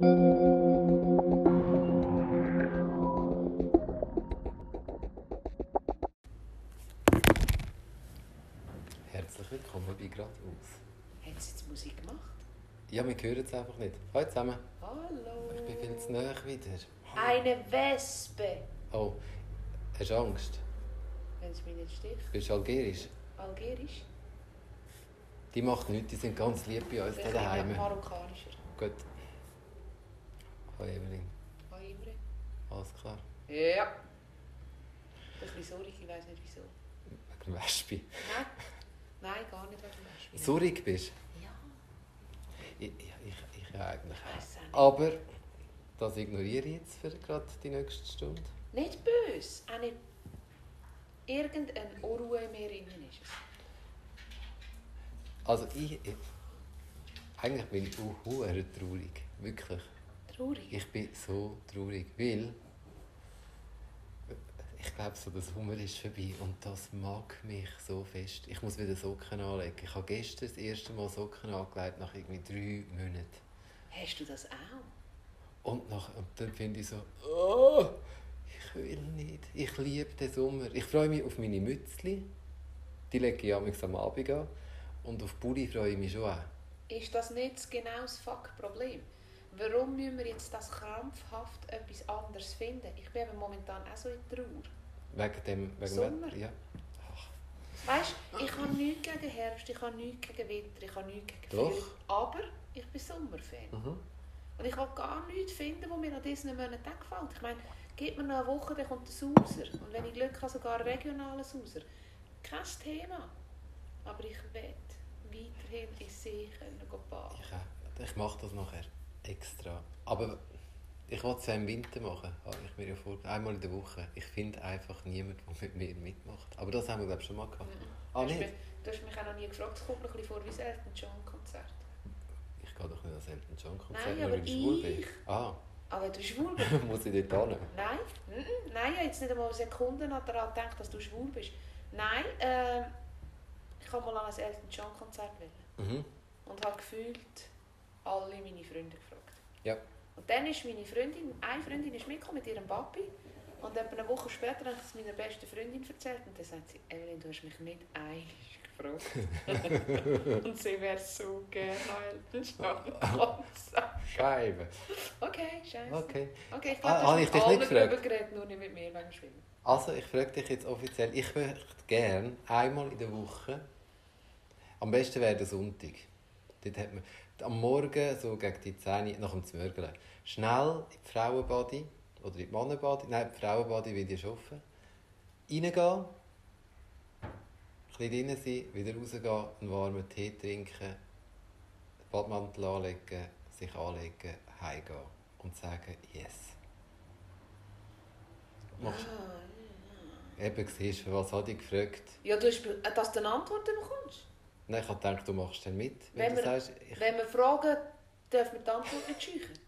Herzlich willkommen bei Geradeaus. Haben Sie jetzt Musik gemacht? Ja, wir hören es einfach nicht. Hallo zusammen. Hallo. Ich bin viel zu nahe wieder. Eine Wespe. Oh, hast du Angst? Wenn es mich nicht sticht. Bist du algerisch? Algerisch? Die macht nichts, die sind ganz lieb bei uns da daheim. Marokkanischer. Gut. Hallo Evelyn. Hallo Imre. Alles klar? Ja. Das ist ein bisschen saurig, ich weiß nicht wieso. Wegen dem Wespe. Nein. Nein, gar nicht wegen dem Wespe. Saurig bist Ja. Ich, ich, ich, ich eigentlich. Ich weiss auch. Aber das ignoriere ich jetzt für gerade die nächste Stunde. Nicht böse. Auch nicht irgendeine Unruhe in mir innen ist. Also ich, ich eigentlich bin ich auch traurig. Wirklich. Traurig. Ich bin so traurig, weil ich glaube, so der Sommer ist vorbei und das mag mich so fest. Ich muss wieder Socken anlegen. Ich habe gestern das erste Mal Socken angelegt, nach irgendwie drei Monaten. Hast du das auch? Und, nach, und dann finde ich so, oh, ich will nicht. Ich liebe den Sommer. Ich freue mich auf meine Mützli. Die lege ich am Abend an. Und auf Bulli freue ich mich schon auch. Ist das nicht genau das Fuck-Problem? Warum müssen wir jetzt das krampfhaft etwas anderes finden? Ich bin momentan auch so in Trauer. Wegen dem... Wegen Sommer? Ja. Weißt du, ich habe nichts gegen Herbst, ich habe nichts gegen Winter, ich habe nichts gegen Doch. Frühling. Aber ich bin Sommerfan. Mhm. Und ich will gar nichts finden, was mir an diesen Monaten gefällt. Ich meine, gib mir noch eine Woche, dann kommt der Sauser. Und wenn ich Glück habe, sogar einen regionalen Sauser. Kein Thema. Aber ich will weiterhin in See können baden. Ich, ich mache das nachher extra. Aber ich wollte es ja im Winter machen, habe ich mir ja vorgenommen. Einmal in der Woche. Ich finde einfach niemanden, der mit mir mitmacht. Aber das haben wir, glaube ich, schon mal gehabt. Ah, du, hast mich, du hast mich auch noch nie gefragt, es kommt noch ein bisschen vor wie das Elton John Konzert. Ich gehe doch nicht ans Elton John Konzert, Nein, nur aber ich schwul bin. Ah, Aber wenn du schwul bist. muss ich dort hin? Nein, mhm, nein, ich habe jetzt nicht einmal Sekunden daran gedacht, dass du schwul bist. Nein, ähm, ich habe mal an ein Elton John Konzert wollen Mhm. und habe gefühlt alle meine Freunde gefragt. Ja. Und dann ist meine Freundin, eine Freundin ist mitgekommen mit ihrem Papi und etwa eine Woche später habe ich es meiner besten Freundin erzählt und dann sagt sie, Evelyn, du hast mich nicht einmal gefragt. und sie wäre so Elton John Konzert. Scheibe. Okay, scheiße. Okay. Okay, ich Ah, glaube, du ich dich nicht gefragt? geredet, nur nicht mit mir wegen Schwimmen. Also, ich frage dich jetzt offiziell. Ich möchte gerne einmal in der Woche, am besten wäre der Sonntag. Dort hat man am Morgen, so gegen die 10 nach dem Zmörgeln, schnell in die Frauenbadi oder in die Mannenbadi, nein, die Frauenbadi will ich arbeiten, reingehen, ein bisschen drin sein, wieder rausgehen, einen warmen Tee trinken, den Badmantel anlegen, sich anlegen, heimgehen und sagen «Yes». Machst Ah, Eben, siehst du, was habe ich gefragt? Ja, du hast, be- dass du eine Antwort bekommst. Nein, ich habe gedacht, du machst dann mit. Wenn Wenn, wir- sagst, ich, Wenn wir fragen, dürfen wir die Antwort nicht scheuchen.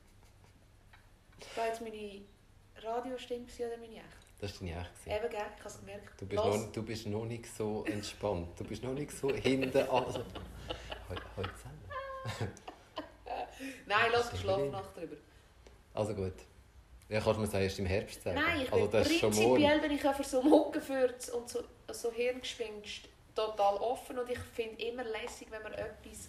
Das war jetzt meine Radiostimme oder meine echte? das war deine Echt. gewesen. Eben, gell? Ich habe es gemerkt. Du bist, Los. noch, du bist noch nicht so entspannt. Du bist noch nicht so hinten. Also, heute, heute zusammen. Nein, lass Das die ist Schlafnacht drüber. Also gut. Ja, kannst du mir sagen, erst im Herbst sagen. Nein, ich also, bin das morgen. prinzipiell bin ich für so Muckenfürz und so, so Hirngespinst total offen und ich finde immer lässig, wenn man etwas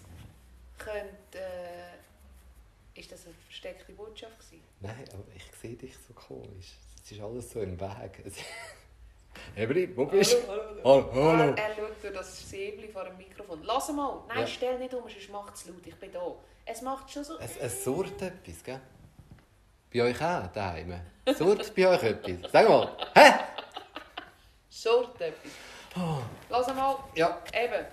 könnte... Äh, ist das eine versteckte Botschaft gewesen? Nein, aber ich sehe dich so komisch. Es ist alles so im Weg. Evelyn, wo bist du? hallo, Hallo, hallo. Er, er schaut durch das Säbli vor dem Mikrofon. Lass mal. Nein, Ja. stell nicht um, sonst macht es laut. Ich bin da. Es macht schon so... Es, es surrt etwas, gell? Bei euch auch, daheim? Surrt bei euch etwas? Sag mal. Hä? Sort etwas. Oh. Lass mal. Ja. Eben.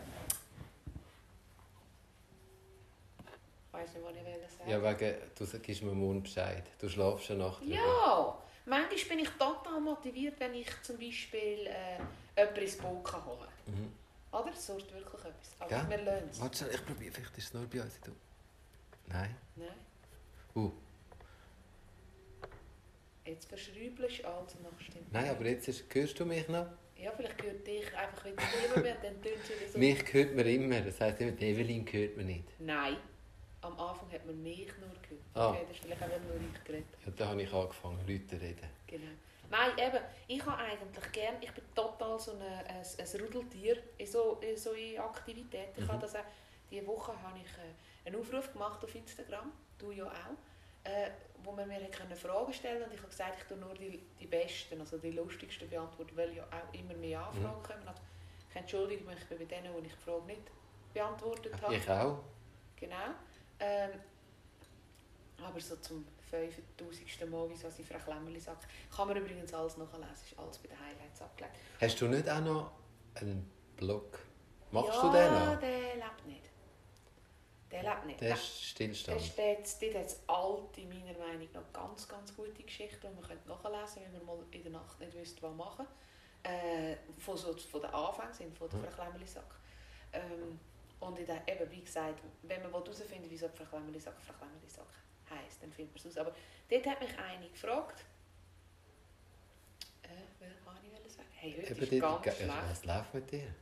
Ich weiss nicht, was ich will sagen Ja, wegen, du gibst mir morgen Bescheid. Du schlafst schon Nacht drüber. Ja, manchmal bin ich total motiviert, wenn ich zum Beispiel äh, jemanden ins Boot holen kann. Mhm. Oder? Es sorgt wirklich etwas. Aber Gell? wir lernen es. Warte, ich probiere, vielleicht ist es nur bei uns. Du. Nein. Nein. Uh. Jetzt verschrübelst du also noch stimmt. Nein, aber jetzt ist, hörst du mich noch? Ja, vielleicht hört dich einfach wieder niemand mehr dann tönt es wieder so. Mich hört man immer. Das heisst immer, die Evelyn hört man nicht. Nein. am Anfang hat man mich nur gehört. Ah. Okay, das ist vielleicht auch nur ich geredet. Ja, da habe ich angefangen, Leute zu reden. Genau. Nein, eben, ich habe eigentlich gern, ich bin total so eine, ein, ein Rudeltier in so, in so in Aktivitäten. Ich Mhm. habe das auch, diese Woche habe ich äh, einen Aufruf gemacht auf Instagram, du ja auch, äh, wo man mir können Fragen stellen und ich habe gesagt, ich tue nur die, die besten, also die lustigsten beantworten, weil ja auch immer mehr Anfragen kommen. Also, ich entschuldige mich bei denen, die ich die Frage nicht beantwortet habe. Ich auch. Genau. Ähm, aber so zum 5000. Mal, wieso sie Frau Klemmerli sagt. Kann man übrigens alles nachlesen, ist alles bei den Highlights abgelegt. Hast du nicht auch noch einen Blog? Machst ja, du den noch? der lebt nicht. Der lebt nicht. Der ist Stillstand. Der steht, dort hat es alte, meiner Meinung nach, ganz, ganz gute Geschichten, die man könnte nachlesen könnte, wenn man mal in der Nacht nicht wüsste, was machen. Äh, von, so, von den Anfängen sind, von der Mhm. Ähm, und in der, eben, wie gesagt, wenn man herausfinden will, wieso die Frau Klemmerli-Sack Frau Klemmerli-Sack heisst, dann findet man es raus. Aber dort hat mich eine gefragt, äh, wer kann ich sagen? Hey, heute Eben ist ganz schlecht. Was läuft mit dir?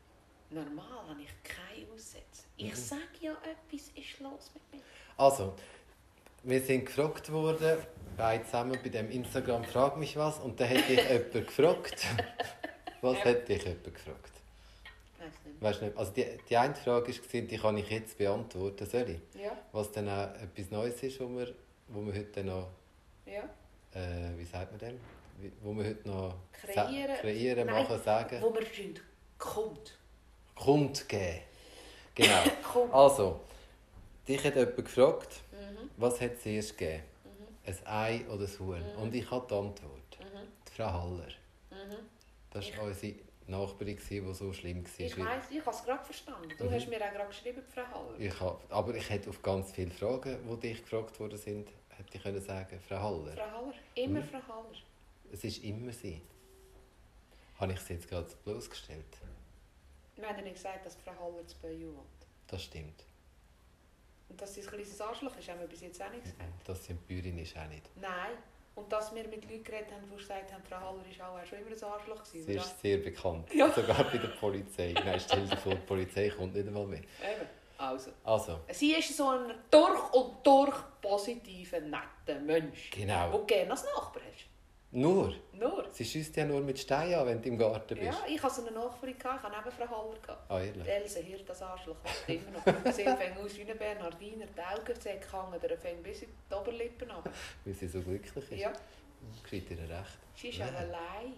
Normal habe ich keine Aussätze. Ich Mhm. sage ja, etwas ist los mit mir. Also, wir sind gefragt worden, beide zusammen bei dem Instagram «Frag mich was» und dann hat dich jemand gefragt. Was Ja. hat dich jemand gefragt? Weißt nicht, also die, die eine Frage war, die kann ich jetzt beantworten, soll ich? Ja, Was dann auch etwas Neues ist, wo wir, wo wir heute noch, ja. äh, wie sagt man dem? Wo wir heute noch Kreieren. kreieren Nein, machen, sagen. Wo wir sind, kommt. Kundgeben. Genau. Kommt. Also, dich hat jemand gefragt, Mhm, was hat es erst gegeben? mhm, Ein Ei oder ein Huhn? Mhm. Und ich habe die Antwort. mhm, Die Frau Haller. mhm. Das war unsere Nachbarin, die so schlimm war. Ich weiss, ich habe es gerade verstanden. Du Mhm. hast mir auch gerade geschrieben, Frau Haller. Ich hab, aber ich hätte auf ganz viele Fragen, die dich gefragt worden sind, hätte ich können sagen, Frau Haller. Frau Haller. Immer. Frau Haller. Es ist immer sie. Habe ich es jetzt gerade bloßgestellt? Wir haben ja nicht gesagt, dass Frau Haller zu Bayou wohnt. Das stimmt. Und dass sie ein kleines Arschloch ist, haben wir bis jetzt auch nicht gesagt. Das sind Bäuerin ist auch nicht. Nein. Und dass wir mit Leuten geredet haben, die gesagt haben, Frau Haller ist auch schon immer ein Arschloch Sie gewesen. ist sehr bekannt. Ja. Sogar bei der Polizei. Nein, stell dir vor, die Polizei kommt nicht einmal mehr. Eben. Also. Also, Sie ist so ein durch und durch positiver, netter Mensch. genau. Du gerne als Nachbar hast. Nur. Nur. Sie schießt ja nur mit Steinen an, wenn du im Garten bist. Ja, ich hatte so eine Nachbarin, gehabt, ich hatte neben Frau Haller. Ah, ehrlich? Else Hirt, das Arschloch, was immer noch. Sie fängt aus wie eine Bernhardiner, die Augensäcke hängen, der fängt bis in die Oberlippen ab. Weil sie so glücklich ist. Ja, Geschieht ihr recht. sie ist Ja. allein.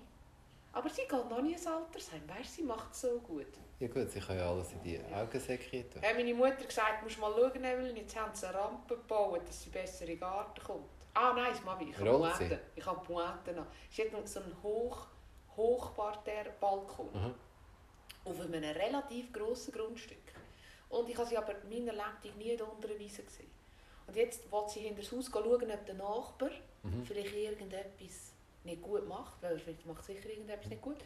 Aber sie geht noch nie ins Altersheim, weißt du, sie macht es so gut. Ja gut, sie kann ja alles in die Augensäcke tun. Hat meine Mutter gesagt, musst mal schauen, Evelyn, jetzt haben sie eine Rampe gebaut, dass sie besser in den Garten kommt. Ah nein, das Mami, ich habe Rollt sie? Pointe. Ich habe Pointe noch. Hat noch so einen Hoch, Hochparterre-Balkon. Mhm. Auf einem relativ grossen Grundstück. Und ich habe sie aber in meiner Lebtung nie in der unteren Wiese gesehen. Und jetzt will sie hinter das Haus schauen, ob der Nachbar Mhm. vielleicht irgendetwas nicht gut macht, weil er macht sicher irgendetwas nicht gut.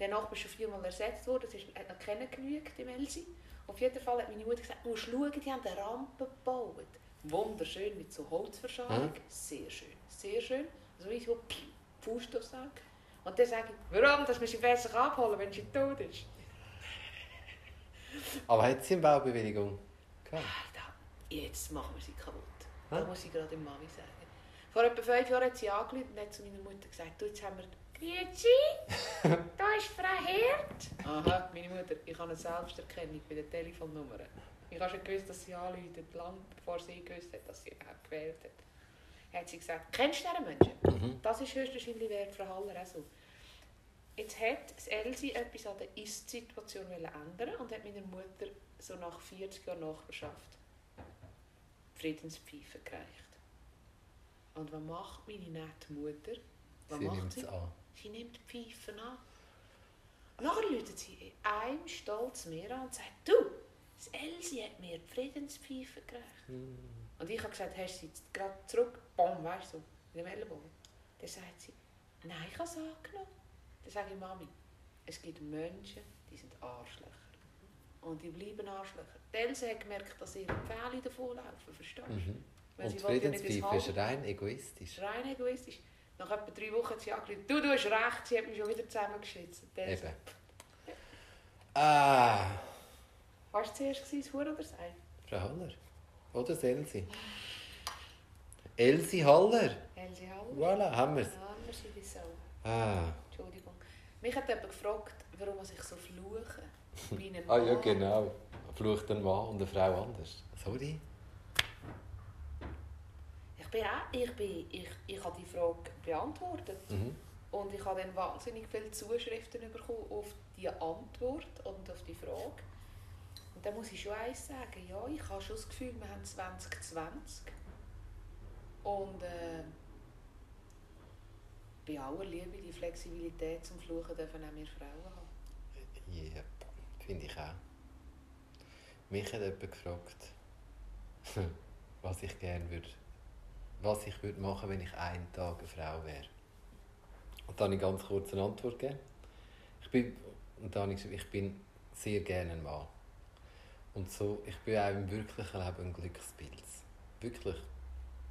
Der Nachbar ist schon viermal ersetzt worden, es ist, hat noch keiner genügt im Elsi. Auf jeden Fall hat meine Mutter gesagt, du musst schauen, die haben eine Rampe gebaut. Wunderschön, mit so Holzverschalung. Mhm. Sehr schön, sehr schön. So wie so Fuß aufsaugen. Und dann sage ich, warum, dass wir sie besser abholen, wenn sie tot ist. Aber hat sie eine Baubewilligung? gehabt? Alter, jetzt machen wir sie kaputt. Hä? Das muss ich gerade dem Mami sagen. Vor etwa fünf Jahren hat sie angerufen und hat zu meiner Mutter gesagt, du, jetzt haben wir... Grüezi, da ist Frau Hirt. Aha, meine Mutter, ich habe eine Selbsterkennung bei den Telefonnummern. Ich habe schon gewusst, dass sie anruft, lange bevor sie gewusst hat, dass sie überhaupt gewählt hat. Hat sie gesagt, kennst du diesen Menschen? Mhm. Das ist höchstwahrscheinlich wert Frau Haller auch so. Jetzt hat das Elsi etwas an der Ist-Situation ändern und hat meiner Mutter so nach 40 Jahren Nachbarschaft Friedenspfeife gereicht. Und was macht meine nette Mutter? Was Sie macht nimmt sie? an. Sie nimmt die Pfeifen an. Nachher läutet sie in einem Stolz mir an und sagt, du, das Elsi hat mir die Friedenspfeife gereicht. Mhm. Und ich habe gesagt, hast du sie jetzt gerade zurück? Bom, weißt du, in dem Ellenbogen. Dann sagt sie, nein, ich habe es angenommen. Dann sage ich, Mami, es gibt Menschen, die sind Arschlöcher. Und die bleiben Arschlöcher. Die Else hat gemerkt, dass ihre Pfähle davonlaufen, verstehst du? Mhm. Weil Und die Friedenspfeife ist rein egoistisch. rein egoistisch. Nach etwa drei Wochen hat sie angerufen, du, du hast recht, sie hat mich schon wieder zusammengeschnitzt. Else, Eben. Ah, Was war zuerst, das Huhn oder das Ei? Frau Haller. Oder das Elsi? Elsi Haller. Elsie Haller. Voilà, haben wir es. Ja, wir sind wieso. Ah. Entschuldigung. Mich hat jemand gefragt, warum ich so fluche. Ein ah, ja genau. Flucht ein Mann und eine Frau anders. Sorry. Ich bin auch, ich bin, ich, ich habe die Frage beantwortet. Mhm. Und ich habe dann wahnsinnig viele Zuschriften bekommen auf die Antwort und auf die Frage. Da muss ich schon eins sagen, ja, ich habe schon das Gefühl, wir haben 2020. Und äh, bei aller Liebe, die Flexibilität zum Fluchen dürfen auch wir Frauen haben. Ja, finde ich auch. Mich hat jemand gefragt, was ich gerne würde, was ich würde machen, wenn ich einen Tag eine Frau wäre. Und dann habe ich ganz kurz eine Antwort gegeben. Ich bin, und dann habe ich gesagt, ich bin sehr gerne ein Mann. Und so, ich bin auch im wirklichen Leben ein Glückspilz. Wirklich.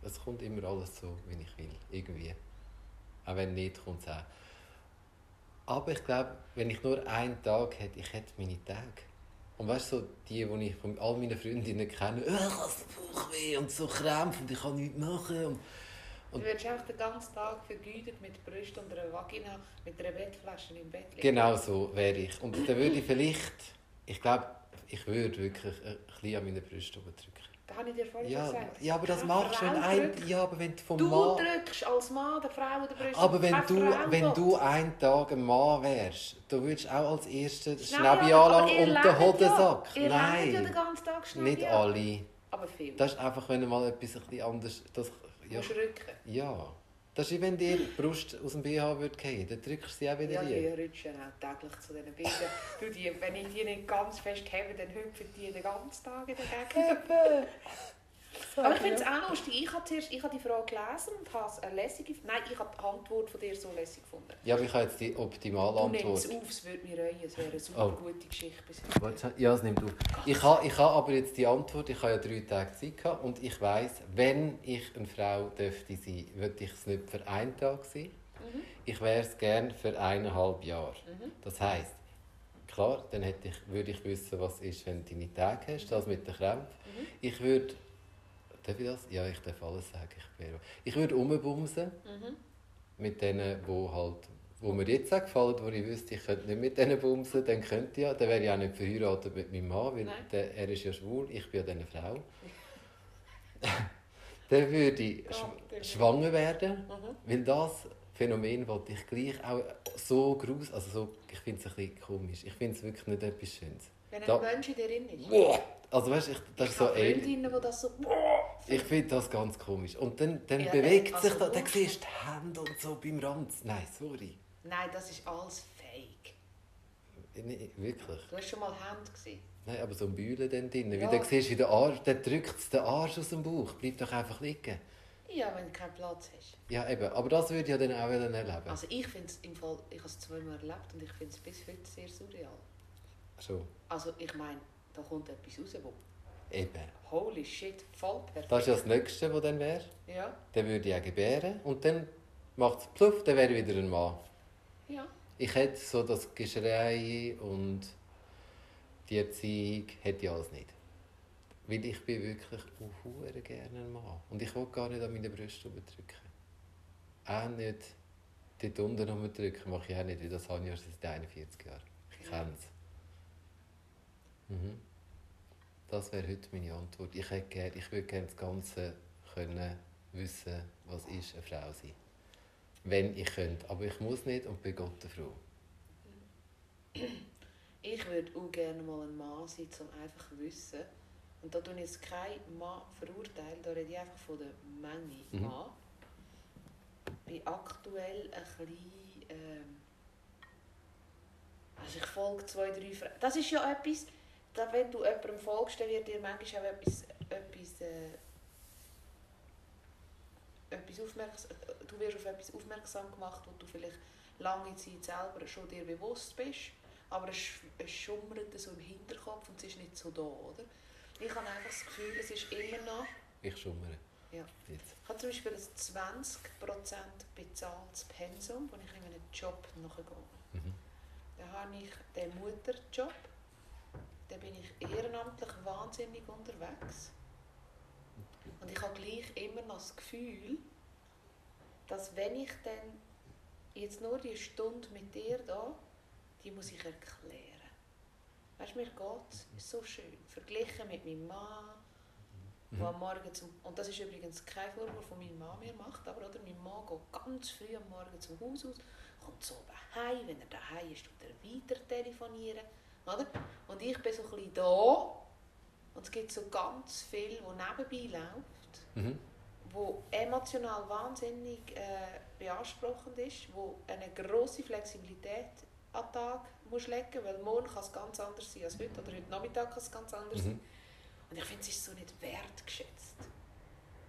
Es kommt immer alles so, wie ich will. Irgendwie. Auch wenn nicht, kommt es auch. Aber ich glaube, wenn ich nur einen Tag hätte, ich hätte meine Tage. Und weißt du, so die, die ich von all meinen Freundinnen kenne, «Äh, ich habe so Bauchweh und so Krämpfe und ich kann nichts machen. Und, Du wirst einfach den ganzen Tag vergütet mit Brust und einer Vagina, mit einer Bettflasche im Bett liegen. genau so wäre ich. Und dann würde ich vielleicht, ich glaube, ich würde wirklich ein bisschen an meine Brüste drücken. Das habe ich dir vorhin Ja, gesagt. ja, aber das machst du, wenn ein, ja, aber wenn du vom Du Mann... drückst als Mann der Frau der Brust. Aber wenn du, Frau wenn will. du einen Tag ein Mann wärst, du würdest auch als Erster Nein, Schnäbi anlangen und den Hodensack. Ja, ihr lebt ja den Nein, ganzen Tag Schnäbi nicht alle. Aber viel. Das ist einfach, wenn du mal etwas ein bisschen anders... Das, Du ja, musst rücken. ja. Das ist wenn dir die Brust aus dem BH würde fallen, dann drückst du sie auch wieder Ja, die rein. rutschen auch täglich zu diesen Bildern. du, die, wenn ich die nicht ganz fest habe, dann hüpfen die den ganzen Tag in der Gegend. Aber ich finde es auch lustig. Ich habe, zuerst, ich habe die Frage gelesen und habe es eine lässige... Nein, ich habe die Antwort von dir so lässig gefunden. Ja, aber ich habe jetzt die optimale Du nimmst es Antwort. auf, es würde mich reuen. Es wäre eine super Oh. gute Geschichte. Ja, es nimmt auf. Ich habe, ich habe aber jetzt die Antwort, ich habe ja drei Tage Zeit gehabt und ich weiss, wenn ich eine Frau dürfte sein, würde ich es nicht für einen Tag sein. Mhm. Ich wäre es gerne für eineinhalb Jahre. Mhm. Das heisst, klar, dann hätte ich, würde ich wissen, was ist, wenn du deine Tage hast, das mit den Krämpfen. Mhm. Ich würde, darf ich das? Ja, ich darf alles sagen. Ich, wäre, ich würde rumbumsen Mhm. mit denen, wo halt wo mir jetzt auch gefallen, wo ich wüsste, ich könnte nicht mit denen bumsen, dann könnte ich ja, dann wäre ich auch nicht verheiratet mit meinem Mann, weil der, er ist ja schwul, ich bin ja eine Frau. dann würde ich sch schwanger werden, Mhm. weil das Phänomen wollte ich gleich auch so groß, also so, ich finde es ein bisschen komisch, ich finde es wirklich nicht etwas Schönes. Wenn ein Da- Mensch in dir drin ist. Also weißt du, ich, das ist so ähnlich. Freundinnen, die das so... Ich finde das ganz komisch. Und dann, dann Ja, bewegt also sich das, dann siehst du die Hände und so beim Ranz. Nein, sorry. Nein, das ist alles fake. Nee, wirklich. Du hast schon mal Hände gesehen. Nein, aber so ein Bühlen dann drin. Ja. Wie du siehst, wie der Arsch, dann drückt den Arsch aus dem Bauch. Bleib doch einfach liegen. Ja, wenn du keinen Platz hast. Ja, eben. Aber das würde ich ja dann auch erleben. Also ich finde es im Fall, ich habe es zweimal erlebt und ich finde es bis heute sehr surreal. Schon. Also ich meine, da kommt etwas raus, wo Eben. holy shit, voll perfekt. Das ist ja das Nächste, was dann wäre. Ja, Dann würde ich auch gebären. Und dann macht es pluff, dann wäre ich wieder ein Mann. ja. Ich hätte so das Geschrei und die Erziehung hätte ich alles nicht. Weil ich bin wirklich uh, gerne ein Mann. Und ich will gar nicht an meine Brüste drücken. Auch nicht dort unten drücken, mache ich auch nicht, weil das habe ich erst seit 41 Jahren. Ich kenne es. Mhm. Das wäre heute meine Antwort. Ich, hätte gern, ich würde gerne das Ganze können wissen, was ist eine Frau sein. Wenn ich könnte. Aber ich muss nicht und bin Gott Frau. Ich würde auch gerne mal ein Mann sein, um einfach zu wissen. Und da tue ich jetzt keinen Mann verurteilen, da rede ich einfach von der Menge Mhm. Mann. Ich bin aktuell ein bisschen... Ähm, also ich folge zwei, drei Frauen. Das ist ja etwas, da wenn du jemandem folgst, dann wird dir manchmal auch etwas... etwas äh, etwas aufmerksam, du wirst auf etwas aufmerksam gemacht, wo du vielleicht lange Zeit selber schon dir bewusst bist, aber es, es schummert so im Hinterkopf und es ist nicht so da, oder? Ich habe einfach das Gefühl, es ist immer noch... Ich schummere. Ja. Jetzt. Ich habe zum Beispiel ein 20% bezahltes Pensum, wo ich in einen Job nachgehe. Mhm. Dann habe ich den Mutterjob. Dann bin ich ehrenamtlich wahnsinnig unterwegs. Und ich habe gleich immer noch das Gefühl, dass wenn ich dann jetzt nur die Stunde mit dir da, die muss ich erklären. Weißt du, mir geht es so schön. Verglichen mit meinem Mann, mhm. am Morgen zum, und das ist übrigens kein Vorwurf, von meiner Mama mir macht, aber oder, mein Mann geht ganz früh am Morgen zum Haus aus, kommt so heim, wenn er daheim ist, tut er weiter telefonieren, oder? Und ich bin so ein bisschen da und es gibt so ganz viel, was nebenbei läuft, mhm. wo emotional wahnsinnig äh, beanspruchend ist, wo eine große Flexibilität an den Tag musst legen weil morgen kann es ganz anders sein als heute oder heute Nachmittag kann es ganz anders mhm. sein. Und ich finde, es ist so nicht wertgeschätzt.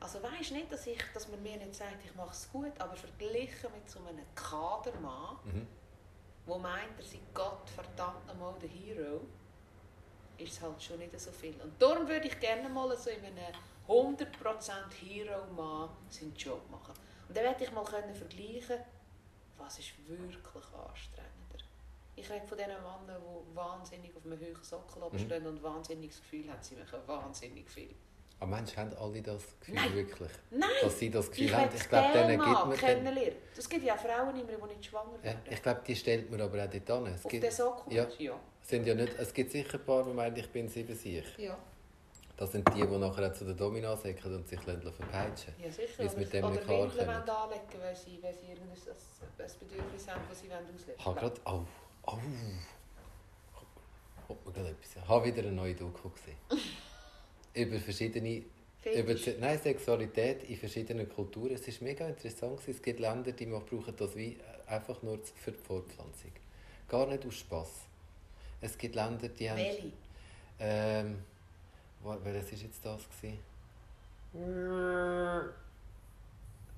Also weisst nicht, dass, ich, dass man mir nicht sagt, ich mache es gut, aber verglichen mit so einem Kadermann, mhm. Wo meint, er sei Gott verdammt nochmal der Hero, ist es halt schon nicht so viel. Und darum würde ich gerne mal so in einem 100% Hero-Mann seinen Job machen. Und dann werde ich mal können vergleichen, was ist wirklich anstrengender. Ich rede von diesen Männern, die wahnsinnig auf einem hohen Sockel mhm. stehen und wahnsinnig das Gefühl haben, sie machen wahnsinnig viel. Aber Mensch, haben alle das Gefühl Nein. wirklich? Nein! Dass sie das Gefühl ich haben? Ich glaube, denen gibt man... kennenlernen. Es gibt ja Frauen immer, die nicht schwanger werden. Ja, ich glaube, die stellt man aber auch dort an. Es auf gibt, den Sockel? Ja. ja. Sind ja nicht, es gibt sicher ein paar, die meinen, ich bin sieben sich. Ja. Das sind die, die nachher zu den Dominas säckeln und sich verpeitschen Ja, sicher. Weil sie mit dem nicht klarkommen. Oder anlegen, weil sie, weil sie irgendein Bedürfnis haben, das sie ausleben wollen. gerade... Oh, oh. Mir gerade etwas. Ich habe wieder eine neue Doku gesehen. über verschiedene... Über, nein, Sexualität in verschiedenen Kulturen. Es war mega interessant. Es gibt Länder, die brauchen das wie einfach nur für die Fortpflanzung. Gar nicht aus Spass. Es gibt Länder, die haben... Welche? Ähm, welches war jetzt das? Gewesen?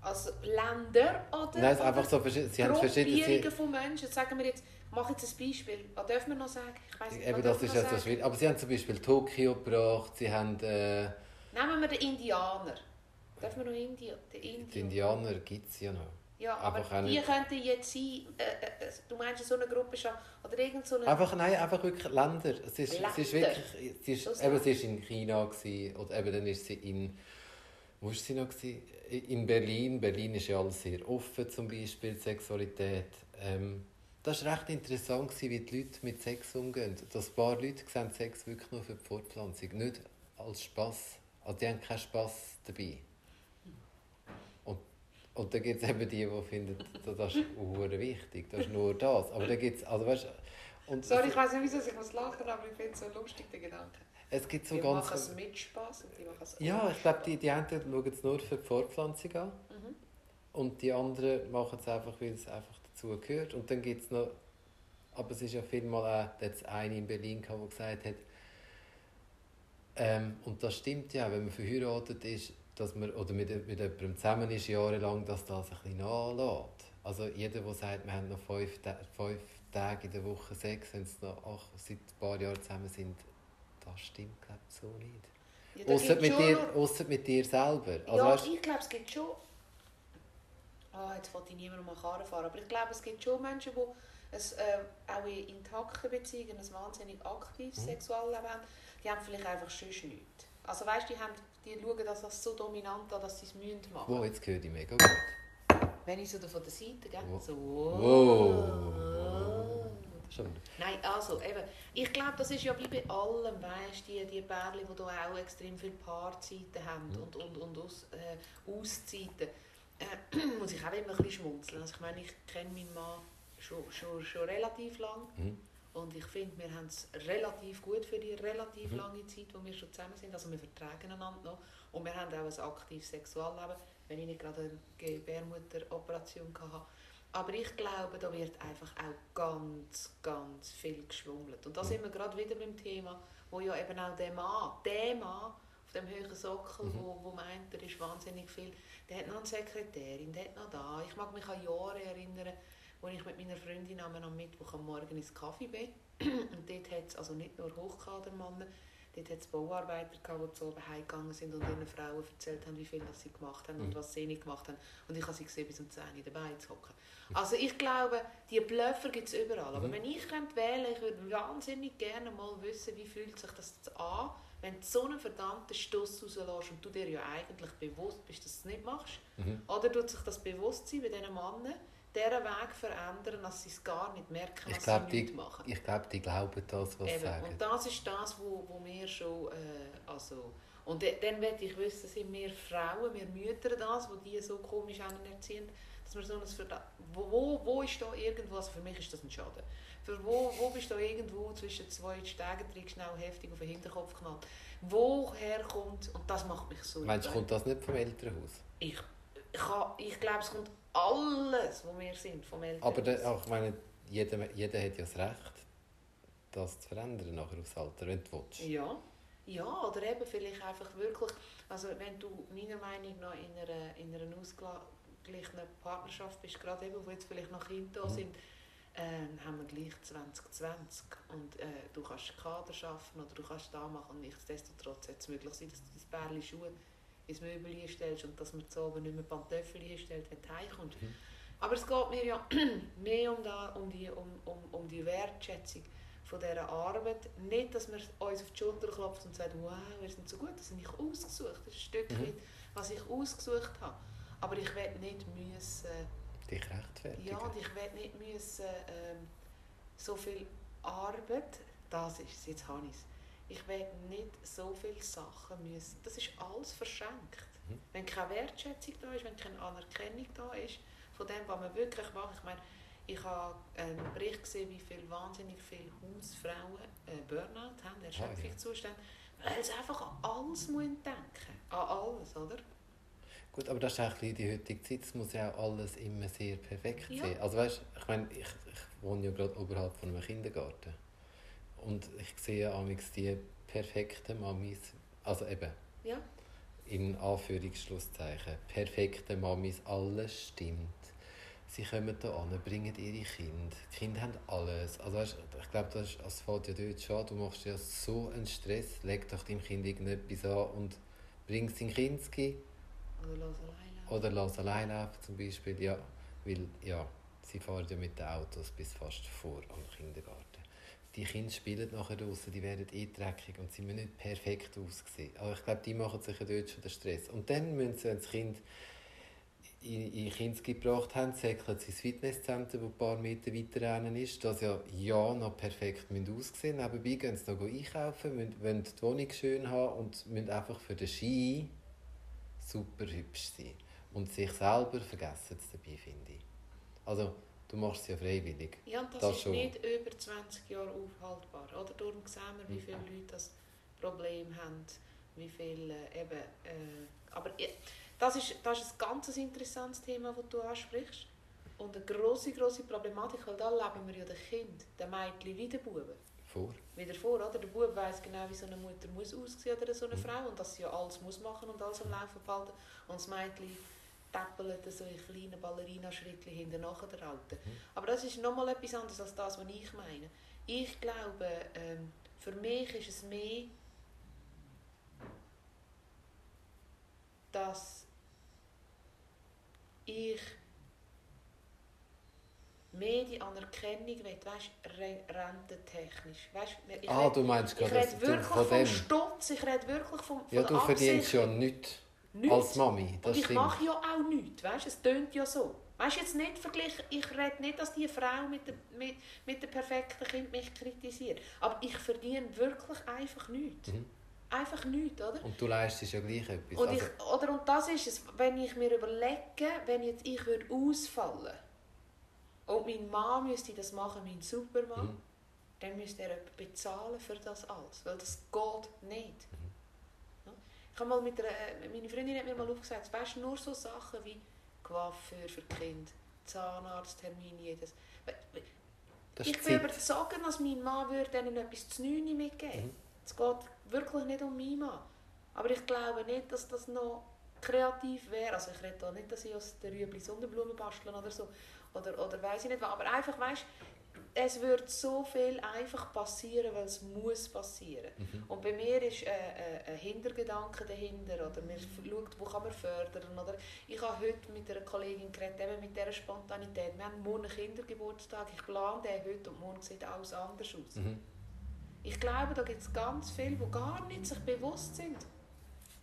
Also Länder oder, Nein, es einfach so sie haben verschiedene von Menschen. Sagen wir jetzt, mach jetzt ein Beispiel. Was dürfen wir noch sagen? Ich weiss nicht, Eben, das ist ja so schwierig. Aber sie haben zum Beispiel Tokio gebracht, sie haben... Äh, Nehmen wir den Indianer. Dürfen wir noch Indi den Indianer? Die Indianer gibt es ja noch. Ja, aber die könnten jetzt sein, äh, äh, du meinst so eine Gruppe schon, oder irgend so eine... Einfach, nein, einfach wirklich Länder. Es ist, Länder? Es ist wirklich, es ist, eben, sie war in China, gewesen, oder eben dann ist sie in, wo war sie noch? Gewesen? In Berlin. Berlin ist ja alles sehr offen, zum Beispiel, Sexualität. Ähm, das war recht interessant, wie die Leute mit Sex umgehen. Dass ein paar Leute sehen Sex wirklich nur für die Fortpflanzung, nicht als Spass. Also die haben keinen Spass dabei. Und dann gibt es eben die, die finden, das ist wichtig, das ist nur das. Aber dann gibt es, also weißt, und Sorry, ich weiß nicht, wieso ich muss lachen, aber ich finde es so lustig, den Gedanken. Es gibt so die ganz... machen es mit Spass und die machen es Ja, ich glaube, die, die einen schauen es nur für die Fortpflanzung an. Mhm. Und die anderen machen es einfach, weil es einfach dazu gehört. Und dann gibt es noch... Aber es ist ja vielmal auch jetzt eine in Berlin, der gesagt hat, ähm, und das stimmt ja, wenn man verheiratet ist, dass man, oder mit, mit jemandem zusammen ist jahrelang, dass das ein bisschen nachlässt. Also jeder, der sagt, wir haben noch fünf, fünf Tage in der Woche Sex, wenn sie noch ach, seit ein paar Jahren zusammen sind, das stimmt, glaube ich, so nicht. Ja, ausser, mit dir, mit dir selber. Also, ja, weißt, ich glaube, es gibt schon... Oh, jetzt wollte ich niemandem mal Karren fahren, aber ich glaube, es gibt schon Menschen, die ein, äh, auch in intakten Beziehungen ein wahnsinnig aktives mhm. Sexualleben haben. Die haben vielleicht einfach schon nichts. Also weißt, die, haben, die schauen das als so dominant an, dass sie es müssen machen. Wow, jetzt höre ich mega gut. Wenn ich so von der Seite gehe, wow. so wow. wow. Nein, also eben, ich glaube, das ist ja wie bei allem, weißt die, die Pärchen, die auch extrem viele Paarzeiten haben mhm. und, und, und aus, äh, Auszeiten, äh, muss ich auch immer ein bisschen schmunzeln. Also ich meine, ich kenne meinen Mann schon, schon, schon relativ lang. Mhm. Und ich finde, wir haben es relativ gut für die relativ mhm. lange Zeit, wo wir schon zusammen sind. Also wir vertragen einander noch. Und wir haben auch ein aktives Sexualleben, wenn ich nicht gerade eine Gebärmutteroperation hatte. Aber ich glaube, da wird einfach auch ganz, ganz viel geschwummelt. Und da sind wir gerade wieder beim Thema, wo ja eben auch der Mann, der Mann dem höheren Sockel, mhm. wo, wo meint, er ist wahnsinnig viel, der hat noch eine Sekretärin, der hat noch da. Ich mag mich an Jahre erinnern, wo ich mit meiner Freundin am Mittwoch am Morgen ins Kaffee bin. und dort hat es also nicht nur Hochkadermänner, dort hat es Bauarbeiter gehabt, die zu oben heimgegangen sind und ihren Frauen erzählt haben, wie viel sie gemacht haben und mhm. was sie nicht gemacht haben. Und ich habe sie gesehen, bis um 10 Uhr dabei zu hocken. Also ich glaube, die Blöffer gibt es überall. Aber mhm. wenn ich könnte wählen ich würde wahnsinnig gerne mal wissen, wie fühlt sich das an, wenn du so einen verdammten Stuss rauslässt und du dir ja eigentlich bewusst bist, dass du es nicht machst, Mhm. oder tut sich das Bewusstsein bei diesen Männern diesen Weg verändern, dass sie es gar nicht merken, Ich was glaube, sie nicht die, machen. ich glaub, die glauben das, was sie sagen. Und das ist das, wo, wo wir schon, äh, also, und dann möchte ich wissen, sind wir Frauen, wir Mütter das, wo die so komisch einen erziehen, dass wir so ein Verda wo, wo, wo ist da irgendwo, also für mich ist das ein Schaden, für wo, wo bist du irgendwo zwischen zwei Stegentritt schnell heftig auf den Hinterkopf geknallt, woher kommt, und das macht mich so Meinst du, kommt das nicht vom Elternhaus? ich, ich, ich glaube, es kommt alles, wo wir sind, vom Eltern. Aber der, auch, ich meine, jeder, jeder hat ja das Recht, das zu verändern nachher aufs Alter, wenn du willst. Ja. Ja, oder eben vielleicht einfach wirklich, also wenn du meiner Meinung nach in einer, in einer ausgeglichenen Partnerschaft bist, gerade eben, wo jetzt vielleicht noch Kinder da Mhm. Ähm, haben wir gleich 2020 und äh, du kannst Kader schaffen oder du kannst da machen und nichtsdestotrotz sollte es möglich sein, dass du dein Bärli Schuhe ins Möbel hinstellst und dass man zu oben nicht mehr Pantöffel hinstellt, wenn du heimkommst. Mhm. Aber es geht mir ja mehr um, da, um, die, um, um, um die Wertschätzung von dieser Arbeit. Nicht, dass man uns auf die Schulter klopft und sagt, wow, wir sind so gut, das habe ich ausgesucht. Das ist ein Stück Mhm. was ich ausgesucht habe. Aber ich will nicht müssen, Dich rechtfertigen. ja, und ich will nicht müssen, ähm, so viel Arbeit, das ist es, jetzt habe ich es. Ich will nicht so viele Sachen müssen. Das ist alles verschenkt. Mhm. Wenn keine Wertschätzung da ist, wenn keine Anerkennung da ist, von dem, was man wirklich macht. Ich meine, ich habe einen Bericht gesehen, wie viel wahnsinnig viele Hausfrauen äh, Burnout haben, Erschöpfungszustände, weil sie einfach an alles müssen denken An alles, oder? Gut, aber das ist auch ein bisschen die heutige Zeit. Es muss ja auch alles immer sehr perfekt Ja. sein. Also weißt, ich meine, ich, ich wohne ja gerade oberhalb von einem Kindergarten. Und ich sehe ja die perfekten Mamis, also eben Ja. in Anführungsschlusszeichen, perfekte Mamis, alles stimmt. Sie kommen hier an, bringen ihre Kinder. Die Kinder haben alles. Also weißt, ich glaube, das, ist- das fällt ja dort schon. Du machst ja so einen Stress. Leg doch deinem Kind irgendetwas an und bring es in Kinski. Oder los alleine. Oder zum Beispiel. Ja, weil ja, sie fahren ja mit den Autos bis fast vor am Kindergarten. Die Kinder spielen nachher draußen, die werden eh dreckig und sie müssen nicht perfekt aussehen. Aber ich glaube, die machen sich dort schon den Stress. Und dann müssen sie, wenn das Kind in, in Kindes gebracht haben, säckeln sie ins Fitnesscenter, das ein paar Meter weiter ist, das ja ja noch perfekt müssen aussehen Nebenbei gehen sie noch einkaufen, müssen, wollen die Wohnung schön haben und müssen einfach für den Ski super hübsch sein. Und sich selber vergessen sie dabei, finde ich. Also, du machst es ja freiwillig. Ja, und das, Das ist schon. nicht über 20 Jahre aufhaltbar. Oder? Darum sehen wir, wie viele Leute das Problem haben, wie viele äh, eben... Äh, aber ja, das ist, das ist ein ganz interessantes Thema, das du ansprichst. Und eine grosse, grosse Problematik, weil da leben wir ja den Kind, den Mädchen wie den Buben. Vor. Wieder vor, oder? Der Bub weiss genau, wie so eine Mutter muss aussehen oder so eine Mhm. Frau und dass sie ja alles muss machen und alles am Laufen behalten. Und das Mädchen täppelt so in kleinen Ballerina-Schrittchen hinter nachher der Alten. Mhm. Aber das ist nochmal etwas anderes als das, was ich meine. Ich glaube, ähm, für mich ist es mehr, dass ich mehr die Anerkennung will, weißt re rententechnisch. Weißt, ich Ah, du meinst ich gerade, rede dass du wirklich von vom. Stutz, ich rede wirklich vom, von Ja, du verdienst ja nichts Nichts. als Mami, das Und ich stimmt. mache ja auch nichts, weißt? es tönt ja so. Weißt jetzt nicht verglichen, ich rede nicht, dass die Frau mit dem, mit, mit dem perfekten Kind mich kritisiert. Aber ich verdiene wirklich einfach nichts. Mhm. Einfach nichts, oder? Und du leistest ja gleich etwas. Und, also, ich, oder, und das ist es, wenn ich mir überlege, wenn jetzt ich würde ausfallen und mein Mann müsste das machen, mein Supermann, Mhm. dann müsste er bezahlen für das alles, weil das geht nicht. Mhm. Ich habe mal mit einer, äh, meine Freundin hat mir mal aufgesagt, weißt nur so Sachen wie Coiffeur für Kinder, Zahnarzttermin, jedes. Ich bin Zeit. überzeugt, dass mein Mann würde ihnen etwas zu Neune mitgeben Mhm. Es geht wirklich nicht um meinen Mann. Aber ich glaube nicht, dass das noch kreativ wäre. Also ich rede da nicht, dass ich aus der Rüebli Sonnenblumen basteln oder so. Oder, oder weiß ich nicht was. Aber einfach, weißt es wird so viel einfach passieren, weil es muss passieren. Mhm. Und bei mir ist äh, äh, ein Hintergedanke dahinter, oder man schaut, wo kann man fördern, oder ich habe heute mit einer Kollegin geredet, eben mit dieser Spontanität, wir haben morgen einen Kindergeburtstag, ich plane den heute und morgen sieht alles anders aus. Mhm. Ich glaube, da gibt es ganz viele, die gar nicht sich bewusst sind,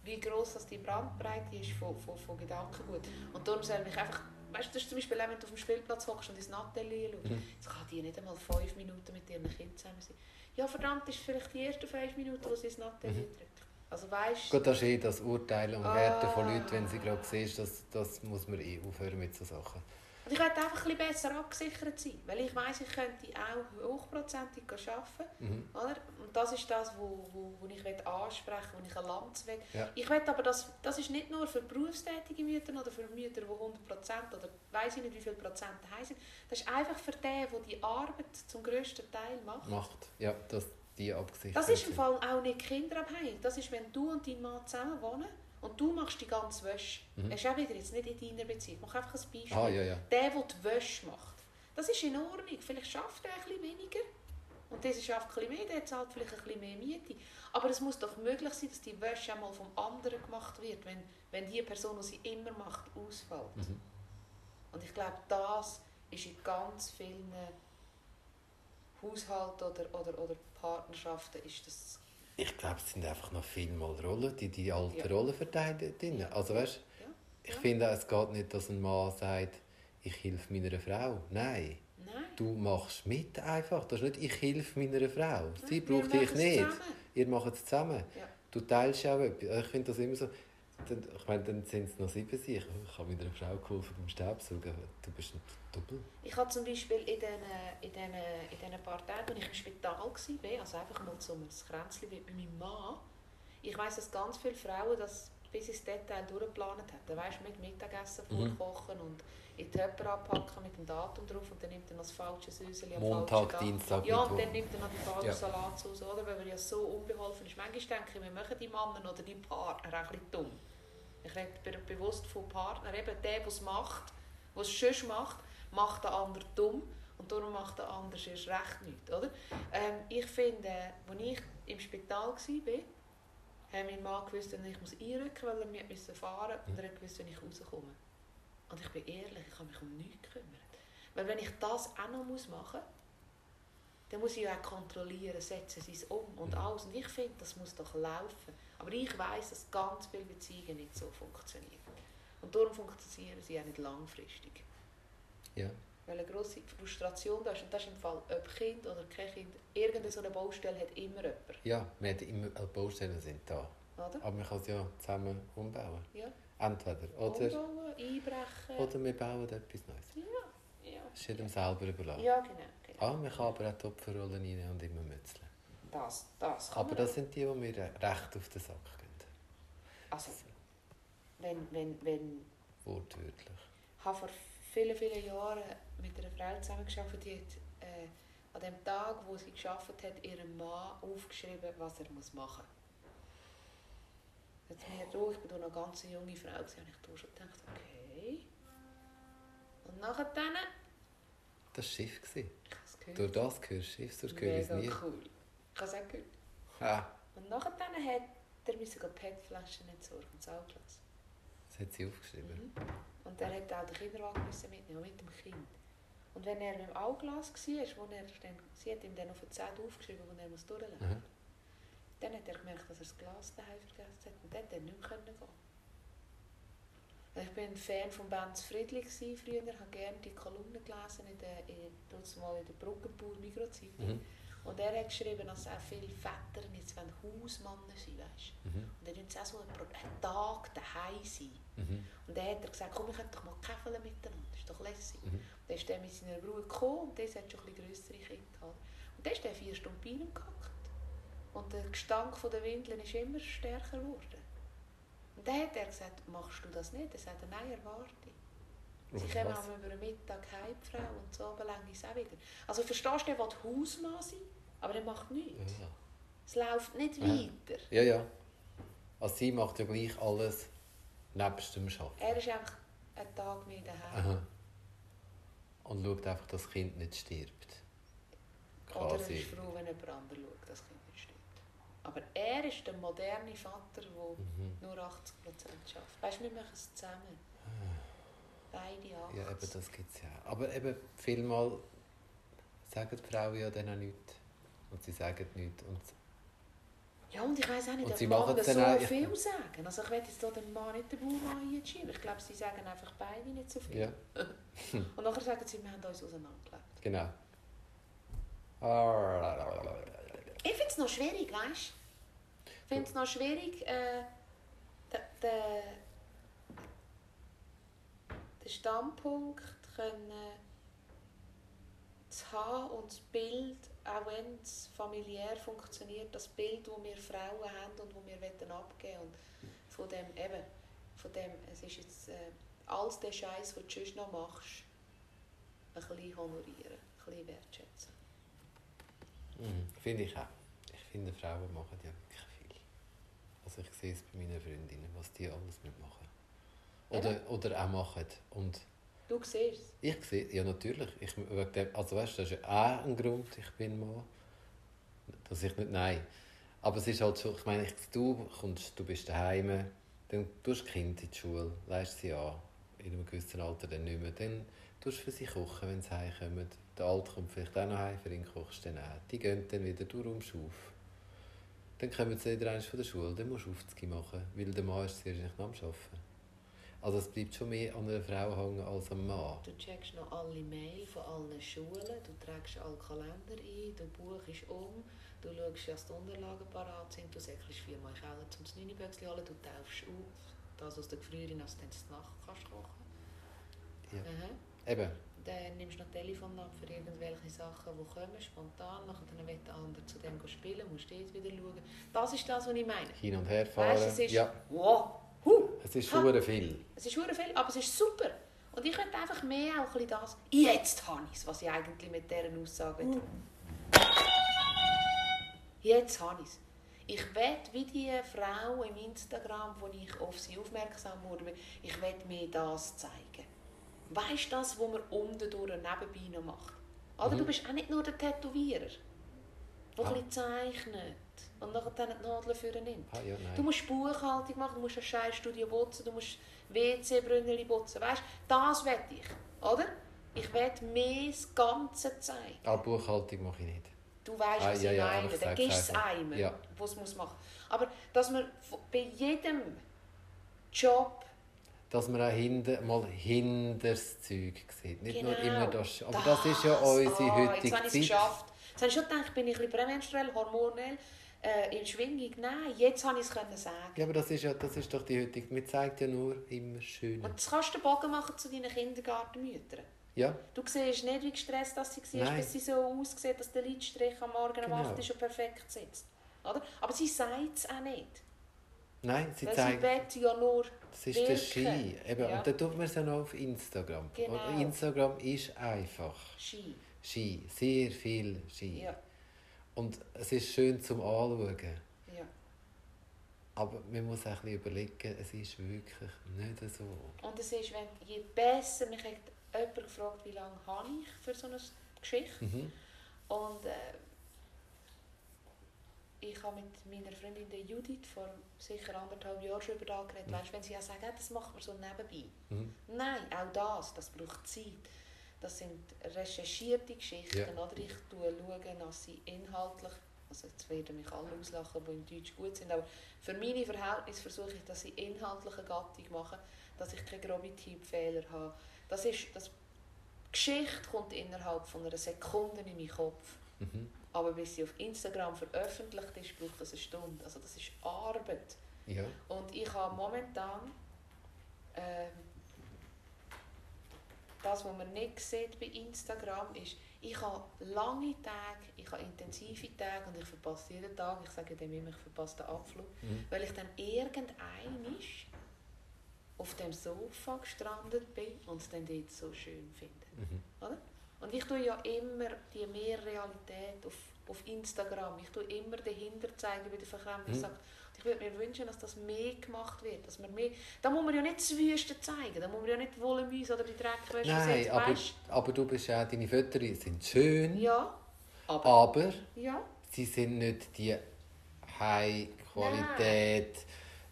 wie groß das die Brandbreite ist von, von, von Gedankengut. Und darum soll ich einfach, weißt du, das ist zum Beispiel, wenn du auf dem Spielplatz hockst und ins Nathalie schaust, Mhm. jetzt kann die nicht einmal fünf Minuten mit ihren Kindern zusammen sein. Ja, verdammt, ist vielleicht die ersten fünf Minuten, wo sie ins Nathalie Mhm. drückt. Also weißt Gut, das ist eh das Urteilen und Werten von Ah. Leuten, wenn sie gerade siehst, das, das muss man eh aufhören mit so Sachen. Und ich möchte einfach ein bisschen besser abgesichert sein, weil ich weiss, ich könnte auch hochprozentig arbeiten. Mhm. Oder? Und das ist das, wo, wo, wo ich will ansprechen wo ich ein Land will. Ja. Ich will aber, das, das ist nicht nur für berufstätige Mütter oder für Mütter, die 100% oder weiß ich nicht, wie viel Prozent daheim sind. Das ist einfach für den, der die Arbeit zum grössten Teil macht. Macht, ja, dass die abgesichert Das ist im. Fall auch nicht kinderabhängig. Das ist, wenn du und dein Mann zusammen wohnen und du machst die ganze Wäsche. Mhm. Das ist auch wieder jetzt nicht in deiner Beziehung. Mach einfach ein Beispiel. Ah, ja, ja. Der, der die Wäsche macht, das ist in Ordnung. Vielleicht schafft er ein bisschen weniger. Und dieser schafft ein bisschen mehr, der zahlt vielleicht ein bisschen mehr Miete. Aber es muss doch möglich sein, dass die Wäsche einmal vom anderen gemacht wird, wenn, wenn die Person, die sie immer macht, ausfällt. Mhm. Und ich glaube, das ist in ganz vielen Haushalten oder, oder, oder Partnerschaften ist das... Ich glaube, es sind einfach noch viel mal Rollen, die die alten Ja. Rollenverteilungen drin. Ja. Also weißt, Ja, ich finde, es geht nicht, dass ein Mann sagt, ich helfe meiner Frau. Nein, Nein. du machst mit einfach. Das ist nicht, ich helfe meiner Frau. Sie Wir braucht dich nicht. zusammen. Ihr macht es zusammen. Du teilst auch etwas. Ich finde das immer so. Dann- Ich meine, dann sind es noch sieben sich. Ich habe meiner Frau geholfen beim Staubsaugen. Du bist ein Doppel. Ich hatte zum Beispiel in diesen, in diesen, in diesen paar Tagen, als ich im Spital war, also einfach mal so ein Kränzchen bei meinem Mann, ich weiss, dass ganz viele Frauen das bis ins Detail durchgeplant haben. Dann weisst du, mit Mittagessen Mhm. vorkochen und in die Töpfe abpacken mit dem Datum drauf und dann nimmt er noch das falsche am Montag. Dienstag, Ja, und dann nimmt er noch die falsche Ja. Salatsauce, oder? Weil er ja so unbeholfen ist. Manchmal denke ich, wir machen die Männer oder die Partner auch ein bisschen dumm. Ich rede be- bewusst von Partner. Eben der, der es macht, der es sonst macht, macht der andere dumm. Und darum macht der andere erst recht nichts. Oder? Ähm, ich finde, als ich im Spital war, hat mein Mann gewusst, dass ich muss einrücken muss, weil er musste fahren musste. Und er hat gewusst, wenn ich rauskomme. Und ich bin ehrlich, ich habe mich um nichts gekümmert. Weil wenn ich das auch noch muss machen muss, dann muss ich auch kontrollieren, setzen sie es um und Mhm. alles. Und ich finde, das muss doch laufen. Aber ich weiß, dass ganz viele Beziehungen nicht so funktionieren. Und darum funktionieren sie auch nicht langfristig. Ja. Weil eine grosse Frustration da ist. Und das ist im Fall, ob Kind oder kein Kind, irgendeine so eine Baustelle hat immer jemand. Ja, wir haben immer, also Baustellen sind da. Oder? Aber man kann es ja zusammen umbauen. Ja. Entweder. Oder, Umbauen, einbrechen. oder wir bauen etwas Neues. Ja. Ja. Das ist jedem selber überlassen. ja, genau. genau. Ah, man kann aber auch die Opferrollen rein und immer mützeln. Das, das Aber das sind die, die mir recht auf den Sack gehen. Also, wenn, wenn, wenn Wortwörtlich. Ich habe vor vielen, vielen Jahren mit einer Frau zusammengearbeitet, die hat äh, an dem Tag, wo sie geschafft hat, ihrem Mann aufgeschrieben, was er muss machen muss. Mir da, ich war noch eine ganz junge Frau, und ich da schon gedacht, okay. Und nachher dann, Das war Schiff. gewesen. ich habe es gehört, Durch das gehörst du Schiff, sonst gehöre ich es nie. cool. Ich habe es auch gehört. Ah, Und nachher hat er die PET-Flaschen entsorgen, das Altglas. das hat sie aufgeschrieben. Mhm. Und er hat auch den Kinderwagen müssen mitnehmen, mit dem Kind. Und wenn er im Auglas war, wo er dann, sie hat ihm dann auf eine Zettel aufgeschrieben, wo er muss durchlesen muss, Aha. dann hat er gemerkt, dass er das Glas daheim vergessen hat. Und dann konnte er nicht mehr gehen. Ich war ein Fan von Benz Friedli früher, habe gerne die Kolumnen gelesen in der, in, mal in der Bruggenbauer Mikrozeitung. Mhm. Und er hat geschrieben, dass auch viele Väter jetzt Hausmänner sein weißt? Mhm. Und dann wollen auch so einen, einen Tag daheim sein. Mhm. Und dann hat er gesagt, komm, wir können doch mal käfeln miteinander, das ist doch lässig. Mhm. Dann ist er mit seiner Brüder gekommen und der hat schon ein bisschen grössere Kinder. Und dann ist er vier Stunden bei ihm gehockt. Und der Gestank von der Windeln ist immer stärker geworden. Und dann hat er gesagt, machst du das nicht? Er sagt, nein, erwarte. Sie Und kommen was? über den Mittag heim, Frau, und so lange ist es auch wieder. Also verstehst du, er will Hausmann sein, aber er macht nichts. Ja. Es läuft nicht Ja. weiter. ja, ja. Also sie macht ja gleich alles nebst dem Arbeiten. Er ist einfach einen Tag mehr daheim. Aha. Und schaut einfach, dass das Kind nicht stirbt. Oder er Quasi. ist froh, wenn jemand anderes schaut, das Kind nicht stimmt. Aber er ist der moderne Vater, der Mhm. nur 80% schafft. Weißt du, wir machen es zusammen. Beide 80. Ja, eben, das gibt es ja. Aber eben, vielmal sagen die Frauen ja dann auch nichts. Und sie sagen nichts. Und Ja, und ich weiß auch nicht, Und ob sie so auch- ich- viel sagen. Also ich will jetzt hier den Mann nicht den Bauer einschieben. Ich glaube, sie sagen einfach beide nicht so viel. ja, Und nachher sagen sie, wir haben uns auseinandergelebt. genau. Ich finde es noch schwierig, weißt du? Ich finde es noch schwierig, äh, den, den, den Standpunkt können zu haben und das Bild, auch wenn es familiär funktioniert, das Bild, das wir Frauen haben und das wir wollen abgeben und von dem eben, von dem, es ist jetzt äh, alles der Scheiß, den du sonst noch machst, ein bisschen honorieren, ein bisschen wertschätzen. Mhm, Finde ich auch. Ich finde, Frauen machen ja wirklich viel. Also ich sehe es bei meinen Freundinnen, was die alles mitmachen. Oder, oder auch machen. Und Du siehst es. ich sehe, ja natürlich, ich, also weißt, das ist ja auch ein Grund, ich bin Mann, dass ich nicht, nein. Aber es ist halt so, ich meine, du, kommst, du bist daheim, dann tust du Kind in die Schule, leist sie an, in einem gewissen Alter dann nicht mehr, dann tust du für sie kochen, wenn sie heimkommen. Der Alte kommt vielleicht auch noch heim, für ihn kochst du dann auch. Die gehen dann wieder, du räumst auf. Dann kommen sie wieder eins von der Schule, dann musst du Aufzüge machen, weil der Mann ist zuerst nicht am Arbeiten. Also es bleibt schon mehr an einer Frau hängen als am Mann. Du checkst noch alle Mail von allen Schulen, du trägst alle Kalender ein, du buchst um, du schaust, dass die Unterlagen parat sind, du säckelst viermal Keller zum Znüniböckchen holen, du taufst auf, das aus der dann zur Nacht kannst kochen. Ja. Aha. Eben, Dann nimmst du noch Telefon ab für irgendwelche Sachen, die kommen, spontan, nachher dann will der andere zu dem spielen, musst du dort wieder schauen. Das ist das, was ich meine. hin und her fahren. Weißt, es ist, ja, wow, huh, es ist schon viel. Es ist hure viel, aber es ist super. Und ich möchte einfach mehr auch ein das. Jetzt habe ich es, was ich eigentlich mit dieser Aussage mm. Jetzt habe ich es. Ich will wie die Frau im Instagram, wo ich auf sie aufmerksam wurde, ich will mir das zeigen. Weißt du das, was man unten durch nebenbei noch macht? Oder Mhm. du bist auch nicht nur der Tätowierer, der Ah. ein bisschen zeichnet und nachher dann die Nadeln für nimmt. Ah, ja. Du musst Buchhaltung machen, du musst ein scheiß Studio putzen, du musst WC-Brünneli putzen. Weißt das will ich. Oder? Ich will mehr das Ganze zeigen. Ah, Buchhaltung mache ich nicht. Du weißt, Ah, was ja, ich ja, meine. Dann gibst du es einem, Ja. was muss machen Aber dass man bei jedem Job Dass man auch hinter, mal hinter das Zeug sieht. Nicht nur Genau. immer das. Aber das, ist ja unsere ah, heutige Jetzt habe ich es Zeit. geschafft. Jetzt habe ich schon gedacht, bin ich ein bisschen prämenstruell, hormonell, äh, in Schwingung. Nein, jetzt habe ich es können sagen. Ja, aber das ist, ja, das ist doch die heutige... Man zeigt ja nur immer schön. Und das kannst du den Bogen machen zu deinen Kindergartenmüttern. Ja, Du siehst nicht, wie gestresst das sie war, bis sie so aussieht, dass der Lidstrich am Morgen Genau. um 8 Uhr schon perfekt sitzt. Oder? Aber sie sagt es auch nicht. nein, sie zeigt... sie ja nur Das ist der wirken. Ski. Eben, Ja. Und dann tut man es ja noch auf Instagram. Genau. Und Instagram ist einfach Ski. Ski. Sehr viel Ski. Ja, Und es ist schön zum Anschauen. ja. Aber man muss auch ein bisschen überlegen, es ist wirklich nicht so. Und es ist, wenn, je besser, mich hat jemand gefragt, wie lange habe ich für so eine Geschichte. Mhm. Und äh, ich habe mit meiner Freundin der Judith vor sicher anderthalb Jahren schon über das geredet. Mhm. Weißt, wenn sie ja sagen, «Ja, das macht man so nebenbei. Mhm. Nein, auch das, das braucht Zeit. Das sind recherchierte Geschichten. Ja. Oder ich schaue, dass sie inhaltlich, also jetzt werden mich alle auslachen, die in Deutsch gut sind, aber für meine Verhältnisse versuche ich, dass sie inhaltliche Gattung machen, dass ich keine grobe Tippfehler habe. Das ist, das, die Geschichte kommt innerhalb von einer Sekunde in meinen Kopf. Mhm. Aber bis sie auf Instagram veröffentlicht ist, braucht das eine Stunde. Also das ist Arbeit. Ja. Und ich habe momentan ähm, das, was man nicht sieht bei Instagram, ist, ich habe lange Tage, ich habe intensive Tage und ich verpasse jeden Tag, ich sage dem immer, ich verpasse den Abflug, Mhm. weil ich dann irgendein auf dem Sofa gestrandet bin und es dann dort so schön finde. Mhm. Oder? Und ich tue ja immer die Mehrrealität auf, auf Instagram. Ich tue immer dahinter zeigen, wie der Verkämpfer Mhm. Ich würde mir wünschen, dass das mehr gemacht wird. Dass man mehr, da muss man ja nicht das Wüste zeigen. Da muss man ja nicht Wollmäuse oder die Dreckwäsche Nein, aber, aber du bist ja, deine Fotos sind schön, Ja, aber... aber Ja, sie sind nicht die High-Qualität,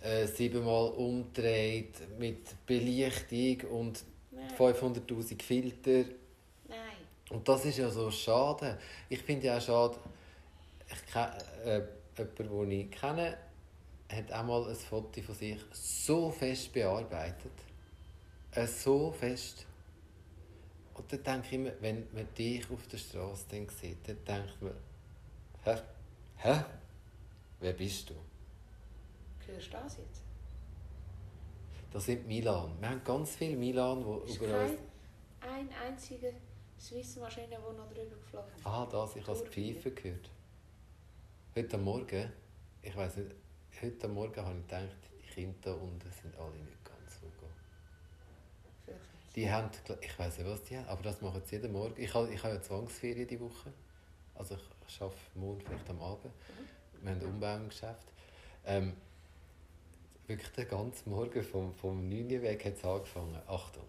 äh, siebenmal umgedreht, mit Belichtung und nein, 500'000 Filter. nein. Und das ist ja so schade. Ich finde ja auch schade, ich kenne, äh, jemanden, den ich kenne, hat auch mal ein Foto von sich so fest bearbeitet. Äh, so fest. Und dann denke ich immer, wenn man dich auf der Straße dann sieht, dann denkt man, hä? Hä? Wer bist du? Hörst du das jetzt? Das sind Milan. Wir haben ganz viele Milan, die über uns... kein ein einziger Swiss-Maschine, die noch drüber geflogen ist. Ah, das, ich habe das Pfeifen gehört. Heute Morgen, ich weiß nicht, heute Morgen habe ich gedacht, die Kinder da unten sind alle nicht ganz so gut. Die haben, ich weiß nicht, was die haben, aber das machen sie jeden Morgen. Ich habe, ich habe ja Zwangsferien diese Woche. Also ich arbeite morgen vielleicht am Abend. Wir haben ein Umbau im Geschäft. Ähm, wirklich den ganzen Morgen vom, vom 9 Uhr weg hat es angefangen. Achtung.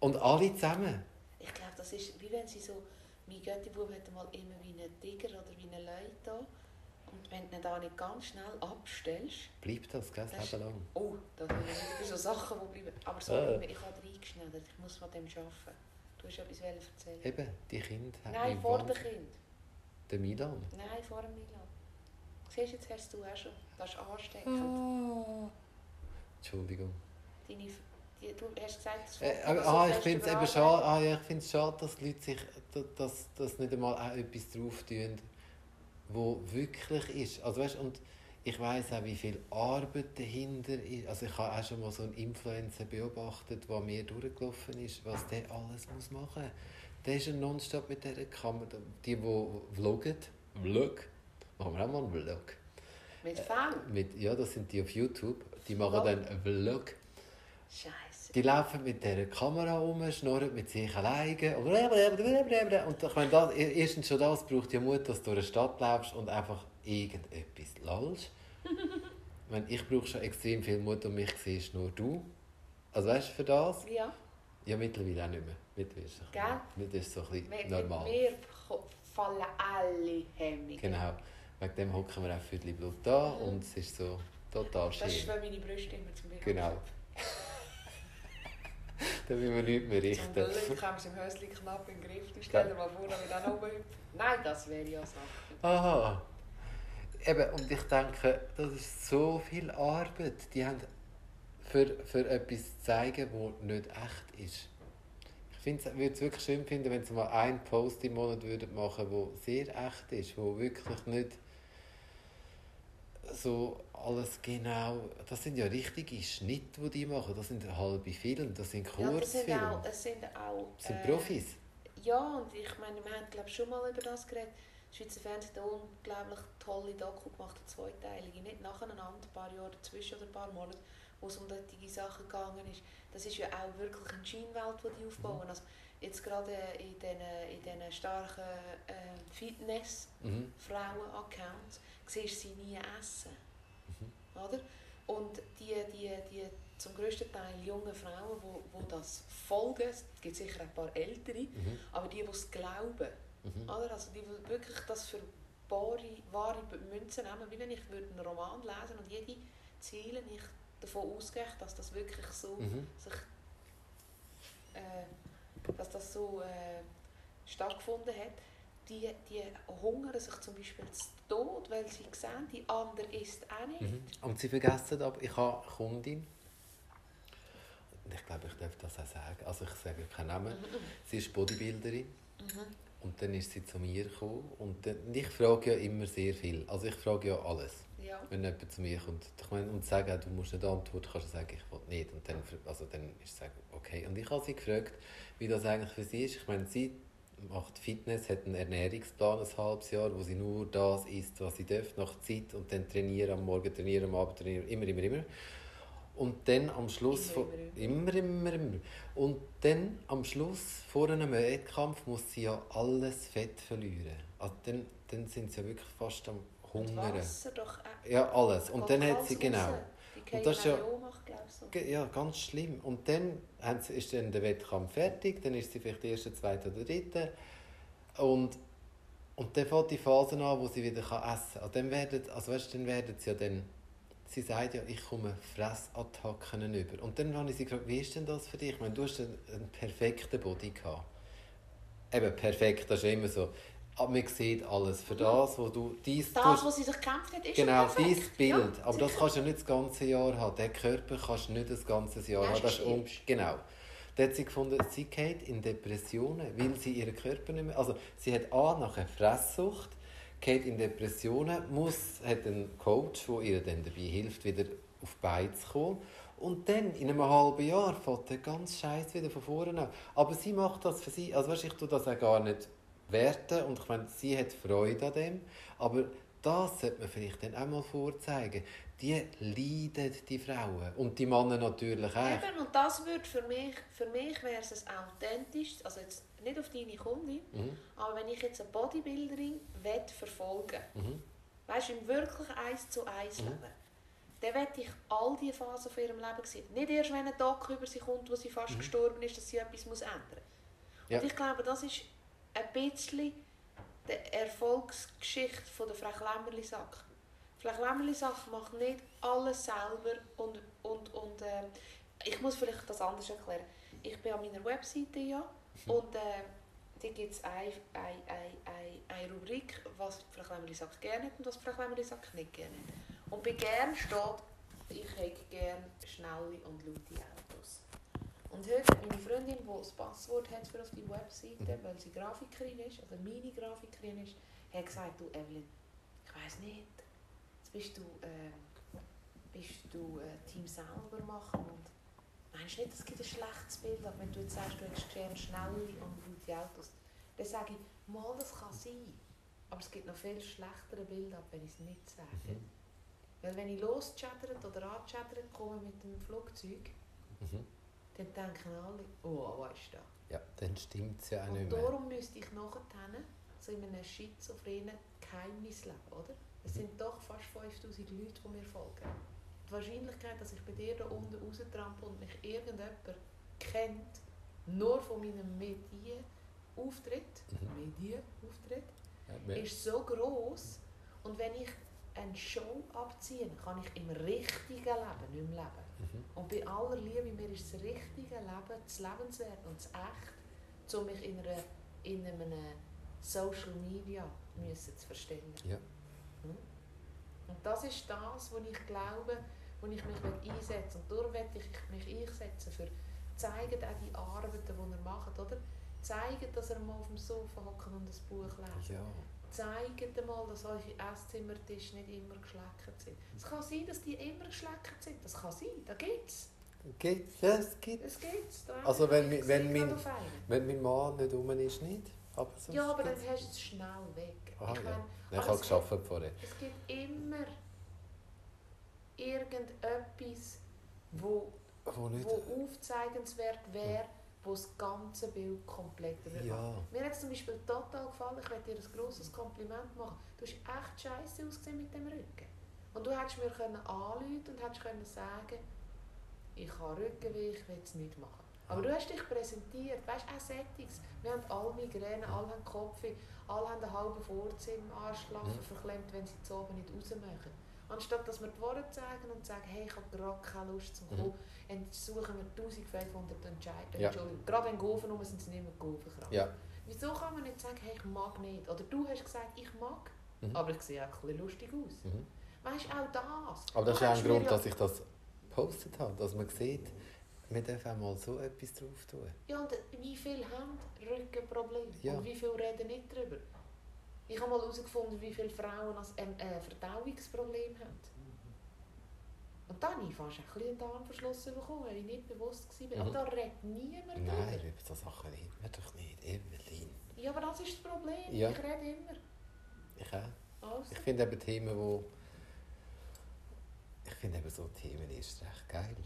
Und alle zusammen. Ich glaube, das ist wie wenn sie so, mein Götti-Bub hat mal immer wie einen Tiger oder wie einen Leute da. Und wenn du ihn da nicht ganz schnell abstellst, Bleibt das, gell, das Das Leben lang. oh, da sind so Sachen, die bleiben. Aber so, Ah. ich habe reingeschneidert, ich muss von dem arbeiten. Du hast etwas erzählen. Eben, die Kinder haben Nein, vor dem Kind. Der Milan. Nein, vor dem Milan. Siehst du, jetzt hast du auch schon. Das ist ansteckend. Ah. Entschuldigung. Deine, die, du hast gesagt, das Äh, aber, das so ah, ich finde es schade, ah, ja, ich schade, dass die Leute sich da- dass, dass nicht einmal auch etwas drauf tun, wo wirklich ist. Also, weißt, und ich weiß auch, wie viel Arbeit dahinter ist. Also ich habe auch schon mal so einen Influencer beobachtet, der mir durchgelaufen ist, was der alles muss machen muss. Der ist ja nonstop mit dieser Kamera. Die, die vloggen, Vlog, machen wir auch mal einen Vlog. Mit Fan? Mit, ja, das sind die auf YouTube. Die machen Vlog? dann einen Vlog. Scheiße. Die laufen mit dieser Kamera rum, schnurren mit sich alleine. Und ich meine, das, erstens schon das braucht ja Mut, dass du durch eine Stadt läufst und einfach irgendetwas lallst. ich, meine, ich brauche schon extrem viel Mut und mich siehst nur du. Also weißt du, für das? Ja, Ja, mittlerweile auch nicht mehr. Mittlerweile ist es Gell? mittlerweile ist es so ein bisschen normal. mit mir ko- fallen alle Hemmungen. Genau. Wegen dem hocken wir auch für die Blut da und es ist so total Das ist, schön. wenn meine Brüste immer zum Beispiel. Genau. Da will man nichts mehr Zum richten. Glück haben wir im Häuschen knapp im Griff. Du stell dir mal vor, wenn wir dann oben hüpfen. Nein, das wäre ja Sache. Aha. Eben, und ich denke, das ist so viel Arbeit. Die haben für, für etwas zu zeigen, das nicht echt ist. Ich würde es wirklich schön finden, wenn sie mal einen Post im Monat würden machen würden, der sehr echt ist, wo wirklich nicht so alles genau... Das sind ja richtige Schnitte, die die machen. Das sind halbe Filme, das sind Ja, das sind Kurzfilme. auch, es sind auch das sind äh, Profis. Ja, und ich meine, wir haben glaube schon mal über das geredet. Das Schweizer Fernsehen hat unglaublich tolle Doku gemacht, eine zweiteilige, nicht nacheinander, ein paar Jahre dazwischen oder ein paar Monate, wo es um solche Sachen gegangen ist. Das ist ja auch wirklich eine Schienenwelt, die die aufbauen. Also jetzt gerade in diesen, in starken äh, Fitness-Frauen-Accounts Mhm. Siehst sie nie essen. Oder? Und die, die, die zum grössten Teil junge Frauen, wo, wo das folgen, es gibt sicher ein paar ältere, Mhm. aber die, die es glauben, Mhm. oder? Also die, die wirklich das für wahre, wahre Münzen nehmen, wie wenn ich würde einen Roman lesen und jede Ziele ich davon ausgehe, dass das wirklich so Mhm. sich, äh, dass das so äh, stattgefunden hat, die, die hungern sich zum Beispiel zu Tod, weil sie sehen, die andere isst auch nicht. Mhm. Und sie vergessen aber, ich habe eine Kundin, und ich glaube, ich darf das auch sagen, also ich sage keinen Namen, sie ist Bodybuilderin. Mhm. und dann ist sie zu mir gekommen. Und, dann, ich frage ja immer sehr viel, also ich frage ja alles, Ja. wenn jemand zu mir kommt ich meine, und sagt, du musst nicht antworten, kannst du sagen, ich will nicht. Und dann, also dann ist sie sagen, okay, und ich habe sie gefragt, wie das eigentlich für sie ist, ich meine, sie macht Fitness, hat einen Ernährungsplan ein halbes Jahr, wo sie nur das isst, was sie darf, nach Zeit und dann trainieren, am Morgen trainieren, am Abend trainieren, immer, immer, immer. Und dann am Schluss Immer, von, immer, immer, immer. Und dann am Schluss vor einem Wettkampf muss sie ja alles Fett verlieren. Also dann, dann sind sie ja wirklich fast am Hungern. Wasser doch auch. Ja, alles. Und dann hat sie, genau. Und das ist ja- glaube ich. So. Ja, ganz schlimm. Und dann ist dann der Wettkampf fertig, dann ist sie vielleicht die erste, zweite oder dritte. Und, und dann fängt die Phase an, wo sie wieder kann essen kann. Also dann werden, also weißt, dann werden sie ja dann, sie sagt ja, ich komme Fressattacken über. Und dann habe ich sie gefragt, wie ist denn das für dich? Ich meine, du hast einen, einen perfekten Body gehabt. eben perfekt, das ist immer so. Aber man sieht alles. Für das, wo du... Dies, Das, was sie sich gekämpft hat, ist Genau, dein. Bild. Ja, aber das kannst du nicht das ganze Jahr haben. Den Körper kannst du nicht das ganze Jahr Ja, haben. Das ist stimmst. genau. Da hat sie gefunden, sie geht in Depressionen, weil sie ihren Körper nicht mehr... Also sie hat A, nach einer Fresssucht, geht in Depressionen, muss, hat einen Coach, der ihr dann dabei hilft, wieder auf die Beine zu kommen. Und dann, in einem halben Jahr, fängt der ganze Scheiß wieder von vorne an. Aber sie macht das für sie. Also weißt, ich tue das auch gar nicht werten. Und ich meine, sie hat Freude an dem. Aber das sollte man vielleicht dann auch mal vorzeigen. Die leiden, die Frauen. Und die Männer natürlich auch. Eben, und das würde für mich, für mich wäre es authentisch, also jetzt nicht auf deine Kundin, Mhm. aber wenn ich jetzt eine Bodybuilderin will verfolgen Mhm. weißt du, im wirklich eins zu eins Mhm. leben, dann will ich all die Phasen von ihrem Leben sehen. Nicht erst, wenn ein Tag über sie kommt, wo sie fast Mhm. gestorben ist, dass sie etwas muss ändern muss. Ja. Und ich glaube, das ist ein bisschen die Erfolgsgeschichte von der Frau Klemmerli-Sack. Frau Klemmerli-Sack macht nicht alles selber und, und, und äh, ich muss vielleicht das anders erklären. Ich bin an meiner Webseite ja und äh, da gibt es eine, eine, eine, eine, Rubrik, was Frau Klemmerli-Sack gerne hat und was Frau Klemmerli-Sack nicht gerne hat. Und bei gern steht, ich hätte gerne schnelle und laute Autos. Und heute hat meine Freundin, die das Passwort hat für auf die Webseite, Mhm. weil sie Grafikerin ist, oder meine Grafikerin ist, hat gesagt, du Evelyn, ich weiss nicht, jetzt bist du, äh, bist du äh, Team selber machen und meinst du nicht, es gibt ein schlechtes Bild, aber wenn du jetzt sagst, du hättest gerne schnelle und laute Autos, dann sage ich, mal, das kann sein, aber es gibt noch viel schlechtere Bilder, wenn ich es nicht sage. Mhm. Weil wenn ich loschattert oder anchattert komme mit dem Flugzeug, Mhm. Dann denken alle, oh, was ist das? Ja, dann stimmt es ja auch Und nicht mehr. darum müsste ich nachher so in einem schizophrenen Geheimnis leben, oder? Es Mhm. sind doch fast 5000 Leute, die mir folgen. Die Wahrscheinlichkeit, dass ich bei dir da unten raustrampe und mich irgendjemand kennt, nur von meinem Medienauftritt, Mhm. Medienauftritt, Ja, ist so groß und wenn ich eine Show abziehe, kann ich im richtigen Leben nicht mehr leben. Mhm. Und bei aller Liebe, mir ist das richtige Leben, das Lebenswert und das Echt, um mich in, einer, in einem Social Media müssen zu verstellen. Ja. Hm? Und das ist das, wo ich glaube, wo ich mich will einsetzen Und darum will ich mich einsetzen für zeigen auch die Arbeiten, die er macht, oder? Zeigen, dass er mal auf dem Sofa hocken und ein Buch lesen. ja. Zeigt mal, dass eure Esszimmertische nicht immer geschleckert sind. Es kann sein, dass die immer geschleckert sind. Das kann sein, da gibt's. Gibt's? Ja, es gibt. Es gibt's. Also wenn wenn gesehen, mein-. Wenn mein Mann nicht rum ist, nicht. Aber Ja, aber dann hast du es schnell weg. Aha, ich ja. meine, Ich habe es geschafft vorher. Es gibt immer irgendetwas, wo, Wo nicht. wo aufzeigenswert wäre, wo das ganze Bild komplett wird. Ja. Mir hat es zum Beispiel total gefallen, ich möchte dir ein grosses Kompliment machen. Du hast echt scheiße ausgesehen mit dem Rücken. Und du hättest mir können anrufen und hättest können sagen, ich habe Rückenweh, ich will es nicht machen. Aber du hast dich präsentiert, weißt du, auch Settings. Wir haben alle Migräne, alle haben Kopfweh, alle haben einen halben Furz im Arschlaffen Mhm. verklemmt, wenn sie zu oben nicht raus machen. Anstatt dass wir die Worte sagen und sagen, hey, ich habe gerade keine Lust zum Mhm. kommen, und suchen wir 1500 Entscheidungen. Ja. Entschuldigung, gerade wenn Gofen rum sind, sind nicht mehr krank. Ja. Wieso kann man nicht sagen, hey, ich mag nicht? Oder du hast gesagt, ich mag, Mhm. aber ich sehe auch ein bisschen lustig aus. Mhm. Weißt du, auch das. Aber das ist ja ein Grund, dass ich das gepostet habe. Dass man sieht, wir dürfen auch mal so etwas drauf tun. Ja, und wie viele haben Rückenprobleme? Ja. Und wie viele reden nicht darüber? Ich habe mal herausgefunden, wie viele Frauen als ähm, äh, Verdauungsproblem haben. Und dann habe ich fast ein einen Darmverschluss bekommen, weil ich nicht bewusst war. Mhm. Aber da redet niemand Nein, darüber. über so Sachen reden wir doch nicht. Evelyn. Ja, aber das ist das Problem. Ja. Ich rede immer. Ich auch. Also. Ich finde eben Themen, wo... Ich finde eben so Themen erst recht geil.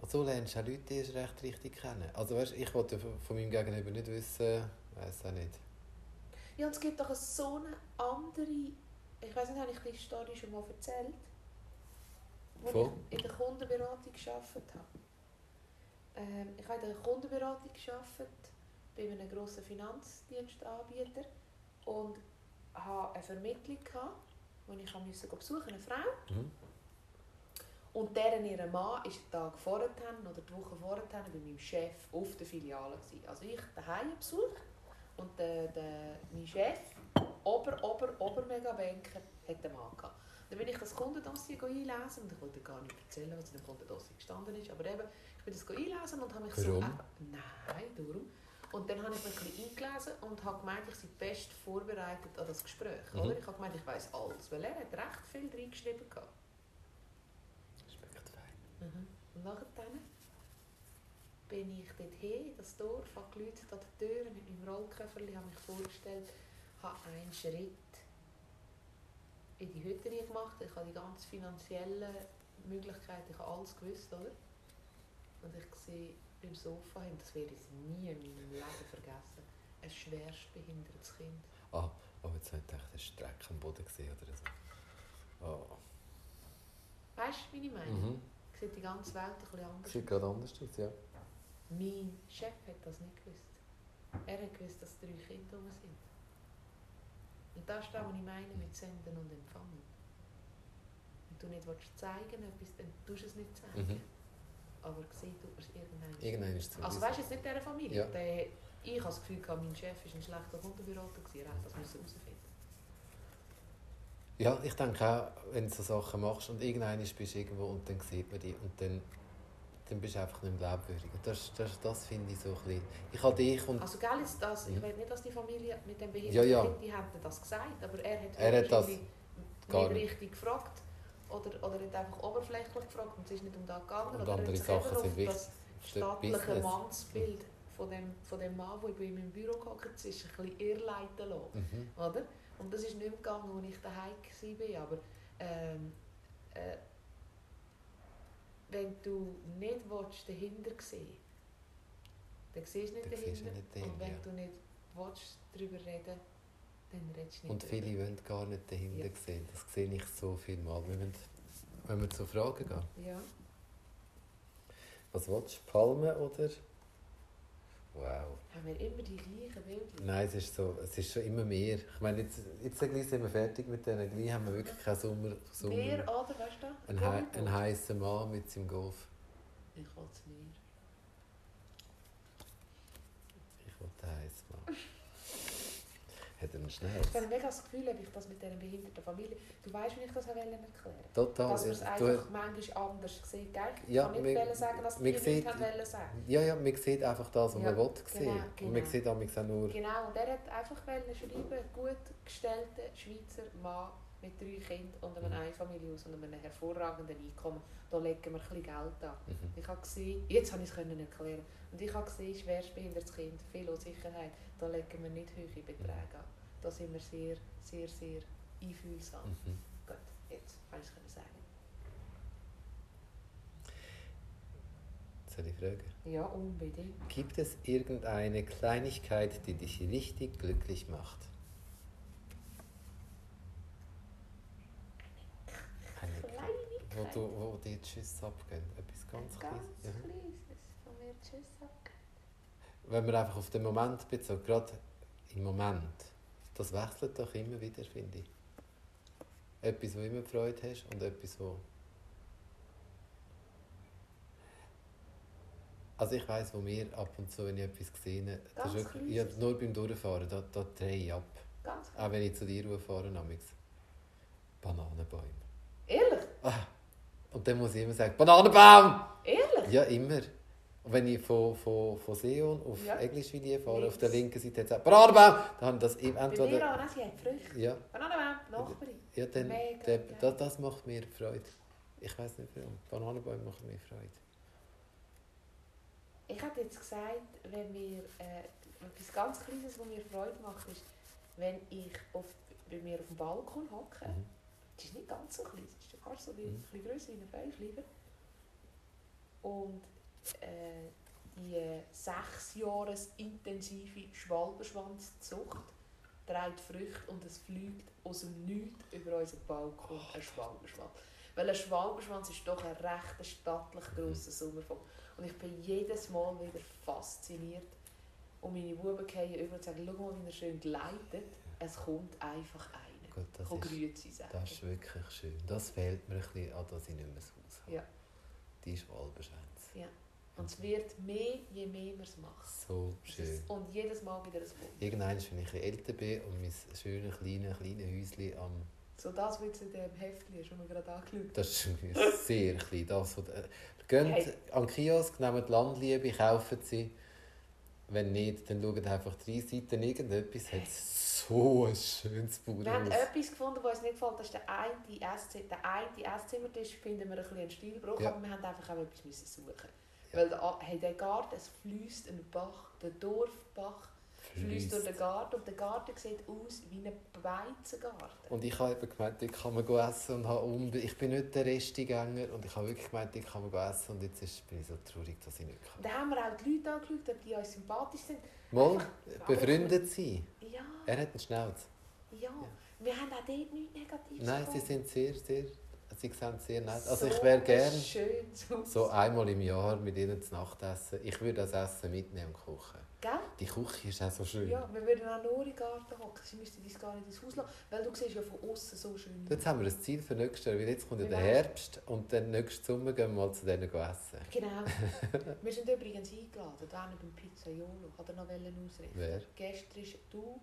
Und so lernst du auch Leute erst recht richtig kennen. Also weißt, ich wollte von meinem Gegenüber nicht wissen, weiß auch nicht. Ja, und es gibt doch so eine andere. Ich weiß nicht, habe ich die Story schon mal erzählt? Wo Von? ich in der Kundenberatung gearbeitet habe. Ähm, ich habe in der Kundenberatung gearbeitet, bei einem grossen Finanzdienstanbieter und hatte eine Vermittlung, gehabt, wo ich musste besuchen eine Frau. Mhm. Und deren ihr Mann war den Tag vorher oder die Woche vorher bei meinem Chef auf der Filiale. Gewesen. Also ich daheim Besuch Und der, der, mein Chef, Ober, Ober, Ober Megabanker, hat einen Mann gehabt. Dann bin ich das Kundendossier einlesen und ich wollte gar nicht erzählen, was in dem Kundendossier gestanden ist. Aber eben, ich bin das einlesen und habe mich Warum? so... Nein, darum. Und dann habe ich mich ein bisschen eingelesen und habe gemeint, ich sei best vorbereitet an das Gespräch. Mhm. Oder? Ich habe gemeint, ich weiß alles, weil er hat recht viel reingeschrieben gehabt. Schmeckt fein. Mhm. Und nachher dann bin ich dort hin, das Dorf, habe geläutet an der Tür mit meinem Rollköfferli, habe mich vorgestellt, habe einen Schritt in die Hütte gemacht. Ich habe die ganz finanziellen Möglichkeiten, ich habe alles gewusst, oder? Und ich sehe beim Sofa, hin, das werde ich nie in meinem Leben vergessen, ein schwerstbehindertes Kind. Ah, aber jetzt habe ich gedacht, eine Strecke am Boden gesehen oder so. Oh. Weißt du, wie ich meine? Mhm. Sieht die ganze Welt ein bisschen anders Sieht gerade anders aus, ja. Mein Chef hat das nicht gewusst. Er hat gewusst, dass drei Kinder rum sind. Und das ist das, was ich meine mit Senden und Empfangen. Wenn du nicht willst zeigen etwas, dann tust du es nicht zeigen. Mhm. Aber gesehen tut man es irgendwann. Irgendwann ist es Also weißt du, jetzt nicht dieser Familie. Ja. Der, ich habe das Gefühl, gehabt, mein Chef war ein schlechter Kundenberater. Er hätte das müssen herausfinden Ja, ich denke auch, wenn du so Sachen machst und irgendwann bist du irgendwo und dann sieht man dich und dann, dann bist du einfach nicht mehr glaubwürdig. Und Das, das, das finde ich so ein bisschen... Ich habe dich und... Also gell, ist das, ich will nicht, dass die Familie mit dem Ja, behinderten ja. Kind, die hätten das gesagt, aber er hat Er hat das nicht richtig gefragt. Oder, oder hat einfach oberflächlich gefragt und es ist nicht um das gegangen. Und oder er andere Sachen sind wichtig das stattliche. Mannsbild von dem, von dem Mann, der bei ihm im Büro gehockt ist, ein bisschen irrleiten lassen. Mhm. Oder? Und das ist nicht mehr gegangen, als ich daheim war. Aber ähm, äh, wenn du nicht willst, dahinter sehen dann siehst du nicht Dann dahinter. nicht dahinter, und wenn ja. du nicht willst, darüber reden dann redest du nicht Und darüber. viele wollen gar nicht dahinter Ja. sehen. Das sehe ich so viel Mal. Wir müssen, wenn wir zu Fragen gehen. Ja. Was willst du? Palmen oder... Wow. Haben wir immer die gleichen Bilder? Nein, es ist, so, es ist schon immer mehr. Ich meine, jetzt, jetzt gleich sind wir fertig mit denen. Gleich haben wir wirklich keinen Sommer... Sommer Meer oder, weißt du? ein, ein heißer Mann mit seinem Golf. Ich will es Meer. Ich will den heißen Mann. Hat er einen? Ich habe mega das Gefühl, ob ich das mit dieser behinderten Familie... Du weißt, wie ich das wollte erklären Total. Dass man es Du- einfach manchmal anders sieht. Gell? Ich Ja, kann nicht wollen sagen, dass die wir nicht sehen- wollen sagen. Ja, ja, man sieht einfach das, was Ja, man will sehen. genau, Und man genau. sieht auch nur... Genau, und er hat einfach schreiben, gut gestellter Schweizer Mann mit drei Kindern und einem Mhm. Einfamilienhaus und einem hervorragenden Einkommen. Da legen wir ein bisschen Geld an. Mhm. Ich habe gesehen, jetzt habe ich es können erklären, und ich habe gesehen, schwerstbehindertes Kind, viel Unsicherheit, da legen wir nicht hohe Beträge an. Da sind wir sehr, sehr, sehr einfühlsam. Mhm. Gut, jetzt kann ich es können sagen. Ich fragen? Ja, unbedingt. Gibt es irgendeine Kleinigkeit, die dich richtig glücklich macht? Eine, Kleinigkeit. Wo, du, wo dir die Schüsse abgehen. Etwas ganz, Ganz Kleines. Ja. kleines von mir Tschüss abgeben. Wenn man einfach auf den Moment bezieht, gerade im Moment, das wechselt doch immer wieder, finde ich. Etwas, wo immer Freude hast und etwas, wo... Also ich weiss, wo mir ab und zu, wenn ich etwas sehe, das Ganz ist wirklich, ja, nur beim Durchfahren, da, da drehe ich ab. Ganz Auch wenn ich zu dir fahre, namens Bananenbäume. Ehrlich? Ah, und dann muss ich immer sagen, Bananenbaum! Ehrlich? Ja, immer. Und wenn ich von, von, von Seeon auf Ja. Englischvideo fahre, Links. auf der linken Seite hat es Bananenbaum, dann haben das eben Bei mir entweder... auch, sie hat Früchte. Ja, Bananenbaum, Nachbarin. ja dann, Mega der, das, das macht mir Freude. Ich weiß nicht warum. Bananenbäume machen mir Freude. Ich hätte jetzt gesagt, wenn mir äh, etwas ganz Kleines, was mir Freude macht, ist, wenn ich auf, bei mir auf dem Balkon hocke. Mhm. Es ist nicht ganz so klein, es fast so wie, Mhm. ein bisschen grösser wie ein Feinschleifer. Und äh, die sechs Jahres intensive Schwalbenschwanzzucht trägt Früchte und es fliegt aus dem Nichts über unseren Balkon ein Schwalbenschwanz. Weil ein Schwalbenschwanz ist doch ein recht stattlich grosser Sommervogel. Und ich bin jedes Mal wieder fasziniert. Und meine Buben gehen über und sagen, schau mal, wie er schön gleitet. Es kommt einfach einer. Gut, das ist, das ist wirklich schön. Das fehlt mir ein bisschen, an dass ich nicht mehr Haus habe. Ja. Die Schwalbenschwänze. Ja. Und es wird mehr, je mehr man es macht. So schön. ist- Und jedes Mal wieder ein Wunder. Irgendwann, wenn ich älter bin und mein schönes, kleines, kleines Häuschen am... So das, was in dem Heftchen ist, das wir gerade angeschaut haben. Das ist sehr klein. Das, was, äh, geht Hey. an den Kiosk, nehmt Landliebe, kaufen sie. Wenn nicht, dann schaut einfach drei Seiten irgendetwas. Hat so ein schönes Wir haben Bauernhaus. etwas gefunden, was uns nicht gefällt. Das ist der eine Esszimmer. Der eine Esszimmertisch finden wir ein bisschen einen Stilbruch, Ja. aber wir haben einfach auch etwas müssen suchen. Ja. Weil der, hey, der Garten, es fließt ein Bach, der Dorfbach fließt durch den Garten und der Garten sieht aus wie ein Weizengarten. Und ich habe eben gemeint, dort kann man essen und habe ich bin nicht der Restigänger und ich habe wirklich gemeint, dort kann man essen und jetzt ist, bin ich so traurig, dass ich nicht kann. dann haben wir auch die Leute angeschaut, ob die uns sympathisch sind. Mal Einfach- befreundet sein. Ja, Er hat einen Schnauz. ja. Wir haben auch dort nichts Negatives Nein, sie gefunden. sind sehr, sehr, sie sehen sehr nett. Also So ich wäre ein gern schönes Haus. so einmal im Jahr mit ihnen zu Nacht essen. Ich würde das Essen mitnehmen und kochen. Gell? Die Küche ist auch so schön. Ja, wir würden auch nur in den Garten hocken. Sie müssten uns gar nicht ins Haus lassen, weil du siehst ja von außen so schön. Jetzt haben wir ein Ziel für nächstes Jahr, weil jetzt kommt ja der wär's? Herbst und dann nächsten Sommer gehen wir mal zu denen essen. Genau. wir sind übrigens eingeladen, da beim Pizzaiolo. Hat er noch ausrichten? Wer? Gestern ist du,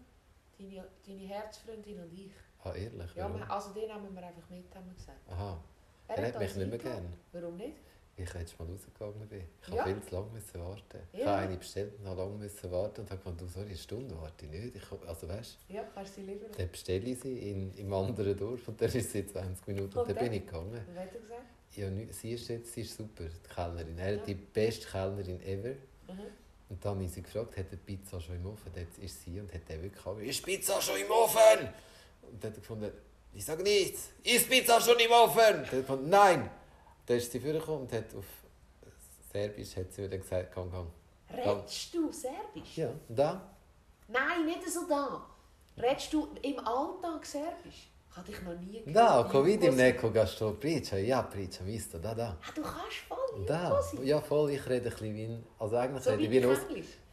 deine, deine Herzfreundin und ich. Ah, ehrlich? Ja, Warum? also den nehmen wir einfach mit, haben wir gesagt. Aha, Er er hat mich nicht mehr gern. Warum nicht? Ich jetzt mal rausgegangen bin. Ich Ja. habe viel zu lange müssen warten. Ich Ja. habe eine bestellt und habe lange müssen warten und habe gedacht, du, sorry, eine Stunde warte ich nicht. Ich, also weißt Ja, kannst du sie lieber. du, dann bestelle ich sie in, im anderen Dorf und dann ist sie 20 Minuten und, Und dann bin ich gegangen. Was hat er gesagt? Ja, sie ist jetzt sie ist super, die Kellnerin. Er Ja. die beste Kellnerin ever. Mhm. Und dann habe ich sie gefragt, hat die Pizza schon im Ofen? Jetzt ist sie und hat wirklich gesagt, ist Pizza schon im Ofen? Und dann hat er gefunden, ich sage nichts, ist Pizza schon im Ofen? Dann hat er gefunden, nein. Dann ist sie vorgekommen und hat auf Serbisch hat sie wieder gesagt, gang, gang. Redest du Serbisch? Ja, da? Nein, nicht so da. Redest du im Alltag Serbisch? Habe ich noch nie gehört. Da, ko vidim Was- neko ga što priča, ja pričam isto, da, da. Ah, du kannst voll Da, ja voll, ich rede ein bisschen wie ein, also eigentlich So rede ich wie ein, Aus,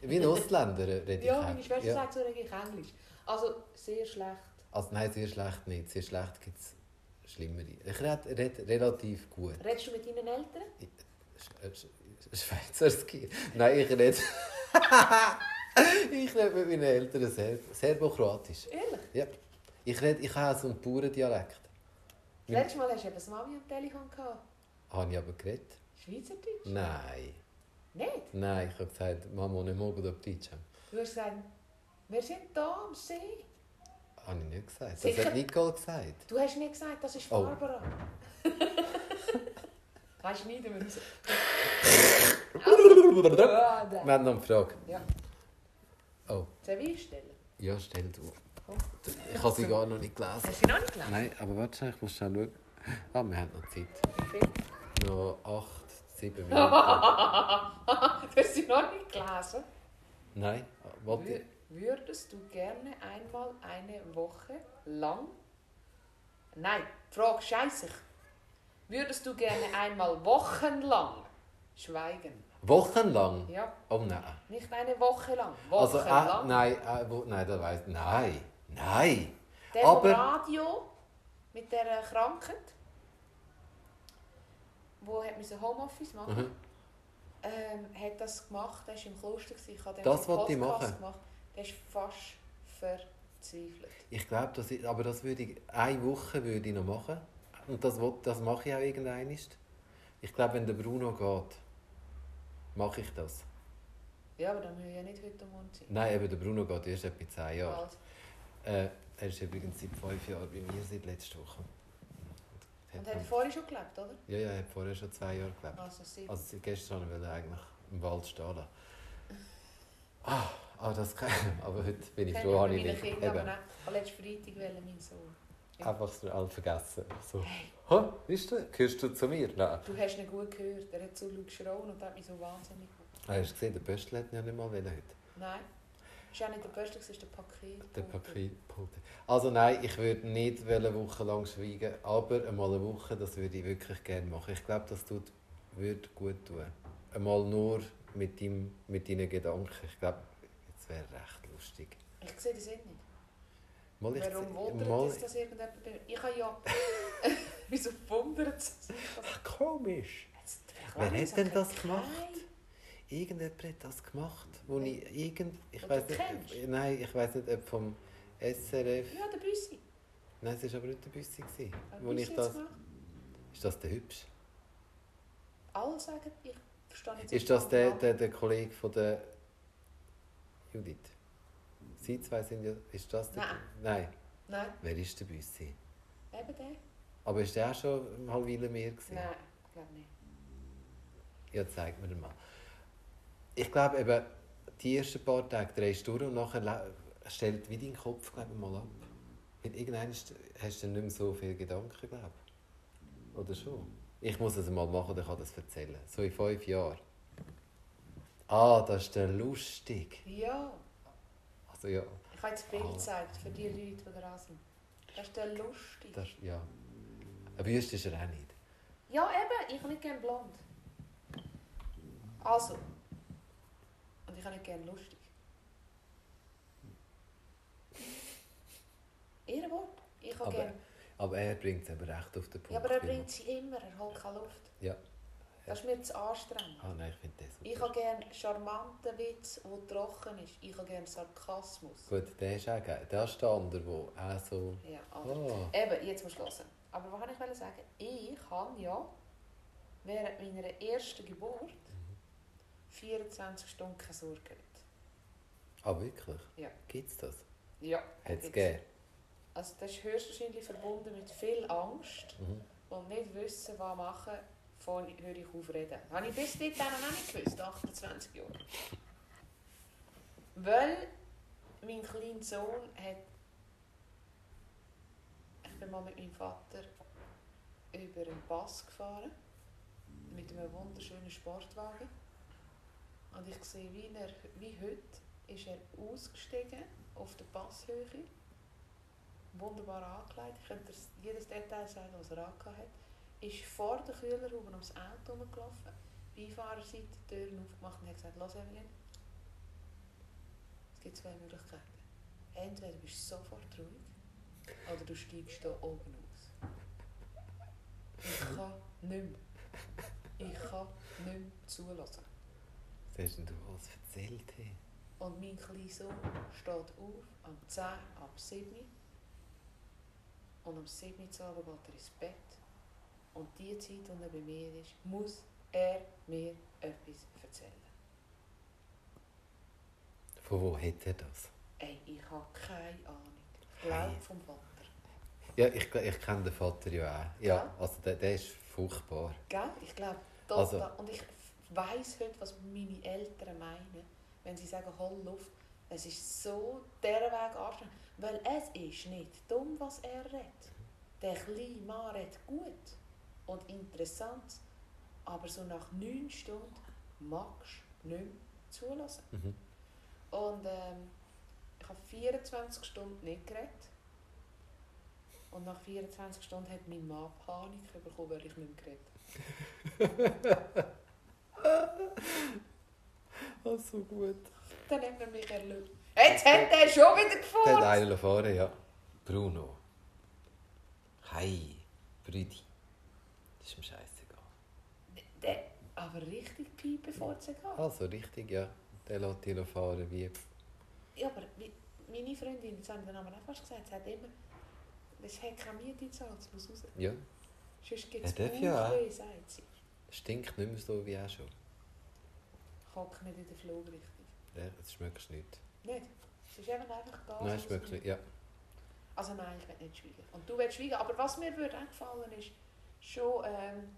wie ein Ausländer rede ich Ja, auch. meine Schwester Ja. sagt, so rede ich Englisch. Also, sehr schlecht. Also nein, sehr schlecht nicht, sehr schlecht gibt es schlimmere. Ich rede, rede relativ gut. Redest du mit deinen Eltern? Sch- Sch- Schweizerski. Nein, ich rede. ich rede mit meinen Eltern Serb Serbo-Kroatisch. Ehrlich? Ja. Ich, rede, ich habe so einen Bauerndialekt. Das Mein- letzte Mal hast du eben das Mami am Telefon gehabt. Habe ich aber geredet? Schweizerdeutsch? Nein. Nicht? Nein, ich habe gesagt, Mama, nicht morgen auf Deutsch. Du hast gesagt, wir sind da am See. Habe ich nicht gesagt. Das Sicher? hat Nicole gesagt. Du hast nicht gesagt, das ist Oh. Barbara. weißt du nicht, wenn wir so... Wir haben noch eine Frage. Ja. Oh, Soll ich stellen? ja, stell du. Komm. Ich habe sie gar noch nicht gelesen. Hast du sie noch nicht gelesen? Nein, aber warte schnell, ich muss schnell schauen. Ah, wir haben noch Zeit. Wie viel? Noch acht, sieben Minuten. du hast sie noch nicht gelesen? Nein. Wür- Würdest du gerne einmal eine Woche lang... Nein, Frage scheiße. Würdest du gerne einmal wochenlang schweigen? Wochenlang? Ja, Oh nein. nicht eine Woche lang. Also, Wochenlang. äh, nein, äh, wo, nein, das weiss Nein, nein. Der aber- Radio mit der Krankheit, wo hat müssen Homeoffice machen, Mhm. ähm, hat das gemacht. Er war im Kloster, ich habe den Das wollte ich Podcast machen. gemacht. Der ist fast verzweifelt. Ich glaube, das ist, aber das würde ich, eine Woche würde ich noch machen. Und das, will, das mache ich auch irgendwann. Ich glaube, wenn der Bruno geht, mache ich das. Ja, aber dann müssen wir ja nicht heute Morgen sein. Nein, eben der Bruno geht erst etwa zehn Jahre. Äh, er ist übrigens seit fünf Jahren bei mir, seit letzter Woche. Und Hat hat er vorher schon gelebt, oder? ja, ja, er hat vorher schon zwei Jahre gelebt. Also sieben. Also gestern wollte er eigentlich im Wald stehen lassen. Ah, ah das kann Aber heute bin ich froh, habe ich nicht. Kinder, aber Eben. Aber letzten Freitag wollte mein Sohn. Ja. einfach so all vergessen. So. Hey, Hä, bist du? Gehörst du zu mir? Nein. du hast ihn gut gehört. Er hat so laut geschrauen und hat mich so wahnsinnig gemacht. Ah, hast du gesehen, der Pöstl hat ihn ja nicht mal wollen heute. Nein. Das ist auch nicht der Beste, es ist der Paket. Der Paketpulte. Also nein, ich würde nicht wollen wochenlang schweigen, aber einmal eine Woche, das würde ich wirklich gerne machen. Ich glaube, das tut, würde gut tun. Einmal nur mit, deinem, mit deinen Gedanken. Ich glaube, es wäre recht lustig. Ich sehe das nicht. Mal, ich, Warum wundert mal, es, dass irgendjemand. Ich habe ja... Wieso wundert es? Ach, komisch. Wer hat denn das gemacht? irgendjemand hat das gemacht, wo ich irgend... Ich weiß nicht, kennst? nein, ich weiß nicht, ob vom SRF... Ja, der Büssi. Nein, es war aber nicht der Büssi. gewesen, Wo ich das... gemacht? Ist das der Hübsch? Alle sagen, ich verstehe nicht Ist das der, der, der Kollege von der Judith? Sie zwei sind ja... Ist das der... Nein. Nein. Nein, Wer ist der Büssi? eben der? Aber ist der auch schon eine halbe Weile mehr gewesen? Nein, ich glaube nicht. Ja, zeig mir den mal. Ich glaube eben, die ersten paar Tage drehst du durch und nachher stellt wie dein Kopf glaube ich, mal ab. Mit irgendwann hast du nicht mehr so viele Gedanken, glaube ich. Oder schon? Ich muss es mal machen, dann kann ich das erzählen. So in fünf Jahren. Ah, das ist der lustig. Ja, Also ja, ich habe jetzt Bild Ah. gezeigt für die Leute, die da sind. Das ist der lustig. das ja. Aber wüsst ist er auch nicht. Ja, eben, ich habe nicht gerne blond. Also. Und ich habe nicht gerne lustig. Ihr Wort. Ich habe gerne. Aber er bringt es aber recht auf den Punkt. Ja, aber er bringt sie immer, er holt keine Luft. Ja. Das ist mir zu anstrengend. Ah nein, ich finde das super. Ich habe gerne charmanten Witz, der trocken ist. Ich habe gerne Sarkasmus. Gut, der ist auch geil. Der andere, der auch so... Ja. Oh. Eben, jetzt musst du hören. Aber was wollte ich sagen? Ich habe ja während meiner ersten Geburt 24 Stunden keine Sorge. Ah, wirklich? Ja. Gibt es das? Ja. Hat es gegeben? Also das ist höchstwahrscheinlich verbunden mit viel Angst Mhm. und nicht wissen, was machen, von höre ich auf reden. Habe ich bis dahin noch nicht gewusst, 28 Jahre. Weil mein kleiner Sohn hat... Ich bin mal mit meinem Vater über einen Pass gefahren, mit einem wunderschönen Sportwagen. Und ich sehe, wie, er, wie heute ist er ausgestiegen auf der Passhöhe wunderbar angekleidet. Ich könnte jedes Detail sagen, was er angehabt hat. Ist vor der Kühlerhaube ums Auto rumgelaufen. Beifahrerseite die Türen aufgemacht und hat gesagt, los Evelyn, es gibt zwei Möglichkeiten. Entweder du bist sofort ruhig oder du steigst hier oben aus. Ich kann nicht mehr. Ich kann nicht mehr zulassen. Was hast denn du alles erzählt? Hey? Und mein kleiner Sohn steht auf am 10 ab 7 und am 7 Uhr geht er ins Bett. Und die Zeit, die er bei mir ist, muss er mir etwas erzählen. Von wo hat er das? Ey, ich habe keine Ahnung. Ich glaube vom Vater. Ja, ich, ich kenne den Vater ja auch. Ja, Ja. also der, der ist furchtbar. Gell? Ich glaube, Also- total. Und ich weiss heute, was meine Eltern meinen, wenn sie sagen, hol Luft. Es ist so der Weg anstrengend. Weil es ist nicht dumm, was er redet. Der kleine Mann redet gut und interessant. Aber so nach neun Stunden magst du nicht mehr zulassen. Mhm. Und ähm, ich habe 24 Stunden nicht geredet. Und nach 24 Stunden hat mein Mann Panik bekommen, weil ich nicht mehr geredet habe. Oh, so gut. Dann hat er mich erlöst. Jetzt hat er schon wieder Der hat gefahren. einen fahren, ja. Bruno. Hi, Brüdi. Das ist ihm scheißegal. Der, aber richtig Piepe vorzugehen. Also richtig, ja. Der lässt dich fahren wie... Ja, aber wie, meine Freundin, das haben wir dann aber auch fast gesagt, sie hat immer, es hat keine Miete gezahlt, es muss raus. Ja, Sonst gibt es ja auch. Bauchweh, sagt sie. stinkt nicht mehr so wie auch schon. Ich hocke nicht in der Flugrichtung. Ja, das schmeckst du nicht. Nicht? Es ist eben einfach da. Nein, was schmeckst du es nicht. Ja. Also nein, ich will nicht schweigen. Und du willst schweigen. Aber was mir würde eingefallen ist, schon ähm,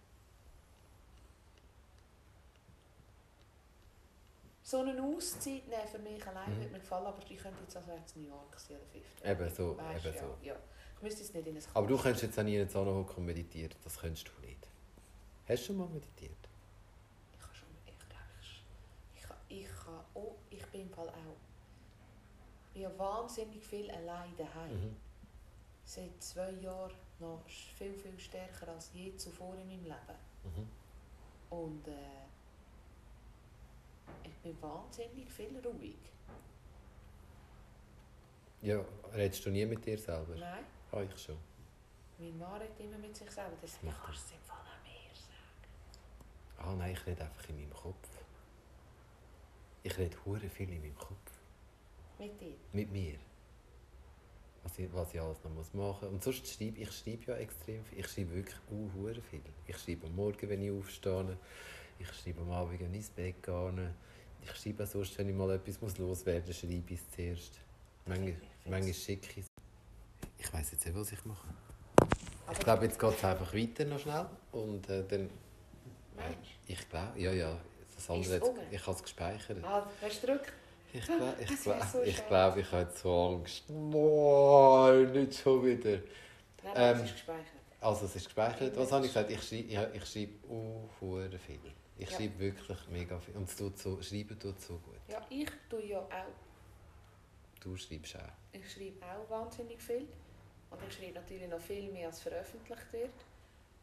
so eine Auszeit nehmen für mich allein Mhm. würde mir gefallen, aber ich könnte jetzt also jetzt New York sein oder Fifth. Eben so, Weißt, eben ja, so. Ja. Ich müsste jetzt nicht in ein Aber du könntest jetzt auch nie in den hocken und meditieren. Das könntest du nicht. Hast du schon mal meditiert? Ich kann schon, ich glaube, ich, ich, ich kann auch, ich bin im Fall auch, ich ja wahnsinnig viel allein daheim. Mhm. Seit zwei Jahren noch viel, viel stärker als je zuvor in meinem Leben. Mhm. Und äh, ich bin wahnsinnig viel ruhig. Ja, redest du nie mit dir selber? Nein, Ah, ich schon. mein Mann redet immer mit sich selber. Das macht kannst du im Fall auch mehr sagen. Ah nein, ich rede einfach in meinem Kopf. Ich rede hure viel in meinem Kopf. Mit dir. Mit mir. Was ich, was ich alles noch muss machen muss. Und sonst schreibe ich schreibe ja extrem viel. Ich schreibe wirklich uh, viel. Ich schreibe am Morgen, wenn ich aufstehe. Ich schreibe am Abend, wenn ich ins Bett gehe. Ich schreibe auch sonst, wenn ich mal etwas muss loswerden muss, schreibe ich es zuerst. Manchmal, manchmal schicke ich es. Ich weiss jetzt nicht, was ich mache. Ich glaube, jetzt geht es einfach weiter noch schnell. Und äh, dann... Mensch. Ich glaube, ja, ja. Das andere, jetzt, ich habe es gespeichert. Ah, hast du gedrückt? Ich glaube, ich, glaub, so ich, glaub, ich habe so Angst. Nein, nicht schon wieder. Nein, Ähm, das ist gespeichert. Also, es ist gespeichert. Was habe ich gesagt? Ich schreibe, ich, schreibe hure viel. Ich Ja. schreibe wirklich mega viel. Und es tut so, schreiben tut so gut. Ja, ich tue ja auch. Du schreibst auch. Ich schreibe auch wahnsinnig viel. Und ich schreibe natürlich noch viel mehr, als veröffentlicht wird.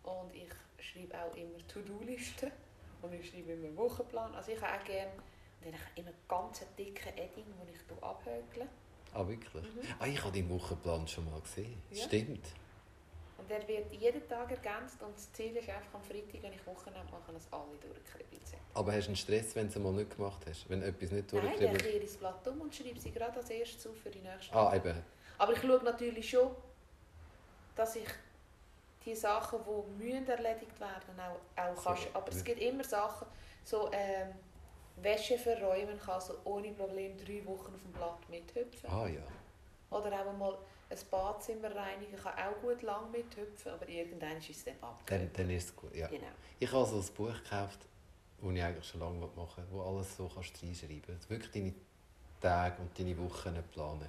Und ich schreibe auch immer To-Do-Listen. Und ich schreibe immer Wochenplan. Also ich habe auch gerne dann habe ich immer ganz dicken Edding, den ich abhökle. Ah, wirklich? Mhm. Ah, ich habe deinen Wochenplan schon mal gesehen. Ja. Stimmt. Und der wird jeden Tag ergänzt. Und das Ziel ist einfach am Freitag, wenn ich Wochenende mache, dass alle durchgekriegt sind. Aber hast du einen Stress, wenn du es mal nicht gemacht hast? Wenn etwas nicht Nein, dann kehre ich das Blatt um und schreibe sie gerade als erstes auf für die nächste Ah, eben. Aber ich schaue natürlich schon, dass ich die Sachen, die müssen erledigt werden auch, auch So, kann. Aber es gibt immer Sachen, so ähm, Wäsche verräumen kann so ohne Problem drei Wochen auf dem Blatt mithüpfen. Ah, ja. Oder auch mal ein Badezimmer reinigen kann auch gut lang mithüpfen, aber irgendwann ist es dann abgehört. dann ist es gut. Ja. Genau. Ich habe so ein Buch gekauft, das ich eigentlich schon lange machen will, wo alles so kannst reinschreiben kannst. Wirklich deine Tage und deine Wochen planen.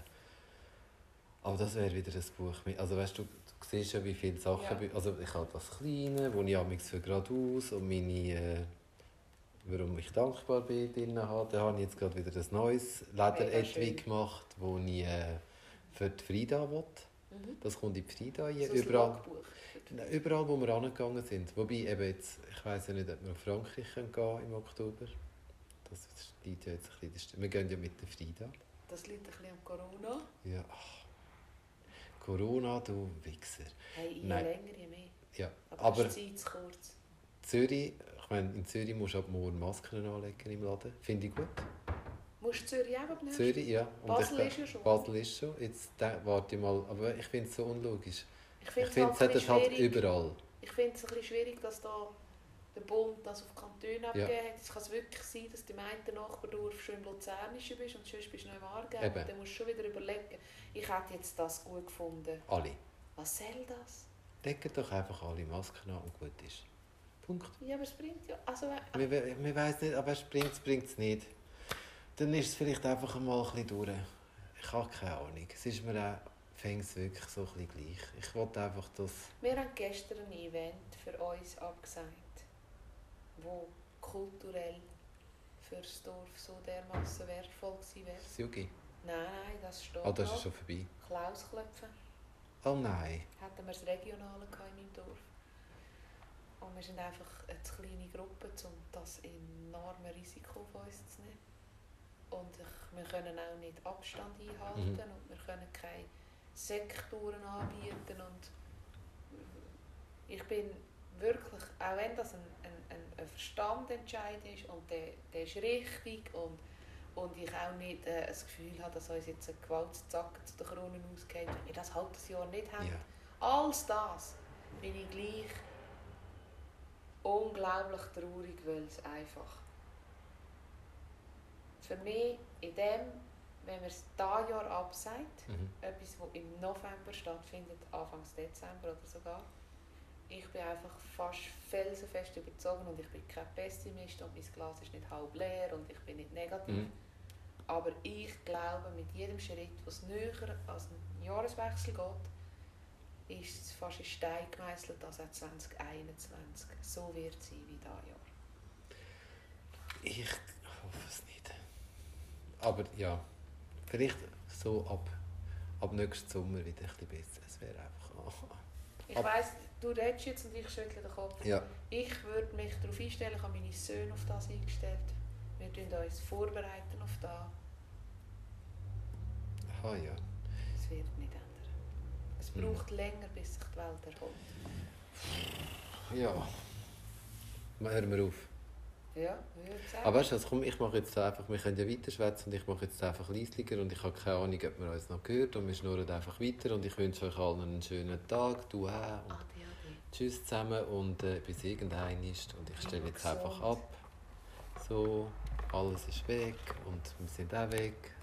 Aber das wäre wieder ein Buch mit. Also weißt du, du siehst ja, wie viele Sachen. Ja. Also ich habe das Kleine, wo ich für geradeaus und meine. Äh, warum ich dankbar bin drin habe. Dann habe ich jetzt gerade wieder ein neues Lederetui gemacht, wo ich äh, für die Frida will. Mhm. Das kommt in die Frida hier, So überall. Überall, wo wir angegangen sind. Wobei eben jetzt, ich weiß ja nicht, ob wir nach Frankreich gehen können im Oktober. Das liegt ja jetzt ein bisschen. das- Wir gehen ja mit der Frida. Das liegt ein bisschen an Corona. Ja. ach. Corona, du Wichser. Hey, je Nein. länger, je mehr. Ja. Aber, Aber ist die Zeit zu kurz. Zürich, ich meine, in Zürich musst du ab morgen Masken anlegen im Laden. Finde ich gut. Musst du Zürich auch abnehmen? Zürich, ja. Und Basel ich, ist ja schon. Basel ist schon. Jetzt da- warte ich mal. Aber ich finde es so unlogisch. Ich finde es halt, es halt überall. ich finde es ein bisschen schwierig, dass da der Bund das auf Kantone abgegeben hat. Es kann wirklich sein, dass du im einen Nachbardorf schon im Luzernischen bist und sonst bist du noch im Aargau. Eben. Und dann musst du schon wieder überlegen. Ich hätte jetzt das gut gefunden. Alle. Was soll das? Decken doch einfach alle Masken an und gut ist. Punkt. Ja, aber es bringt ja... Also, äh, Wir, we- wir weiss nicht, aber es bringt es bringt's nicht. Dann ist es vielleicht einfach mal ein bisschen durch. Ich habe keine Ahnung. Es ist mir auch fängt wirklich so ein gleich. Ich wollte einfach das... wir haben gestern ein Event für uns abgesagt, wo kulturell für das Dorf so dermaßen wertvoll gewesen wäre. das Yugi. Nein, nein, das steht Ah, das noch. ist schon vorbei. Klaus klopfen. Oh nein. Hatten wir das Regionale in meinem Dorf. Und wir sind einfach eine kleine Gruppe, um das enorme Risiko auf uns zu nehmen. Und ich, wir können auch nicht Abstand einhalten Mhm. und wir können keine Sektoren anbieten. Und ich bin wirklich, auch wenn das ein, ein, ein, ein Verstandentscheid ist und der, der ist richtig und, und ich auch nicht äh, das Gefühl habe, dass uns jetzt ein Gewaltzacken zu den Kronen ausgeht, wenn wir das das Jahr nicht haben. Ja. Alles das bin ich gleich unglaublich traurig, weil es einfach für mich in dem, wenn man es dieses Jahr absagt, Mhm. etwas, das im November stattfindet, Anfang Dezember oder sogar, ich bin einfach fast felsenfest überzogen und ich bin kein Pessimist und mein Glas ist nicht halb leer und ich bin nicht negativ. Mhm. Aber ich glaube, mit jedem Schritt, was näher als ein Jahreswechsel geht, ist es fast in Stein gemeißelt, dass auch 2021 so wird sein wie dieses Jahr. Ich hoffe es nicht. Aber ja, vielleicht so ab, ab nächsten Sommer wieder ein bisschen besser. Es wäre einfach... Ich Ab- weiss, du redest jetzt und ich schüttle den Kopf. Ja. Ich würde mich darauf einstellen, ich habe meine Söhne auf das eingestellt. Wir tun uns vorbereiten auf das. Ah ja. Es wird nicht ändern. Es Mhm. Braucht länger, bis sich die Welt erholt. Ja. Hören wir auf. Ja. Aber weißt du, was, komm, ich mache jetzt einfach, wir können ja weiterschwätzen und ich mache jetzt einfach leislicher und ich habe keine Ahnung, ob man uns noch gehört und wir schnurren einfach weiter und ich wünsche euch allen einen schönen Tag, du auch und Adi, adi. tschüss zusammen und äh, bis irgendein ist und ich stelle jetzt einfach ab. So, alles ist weg und wir sind auch weg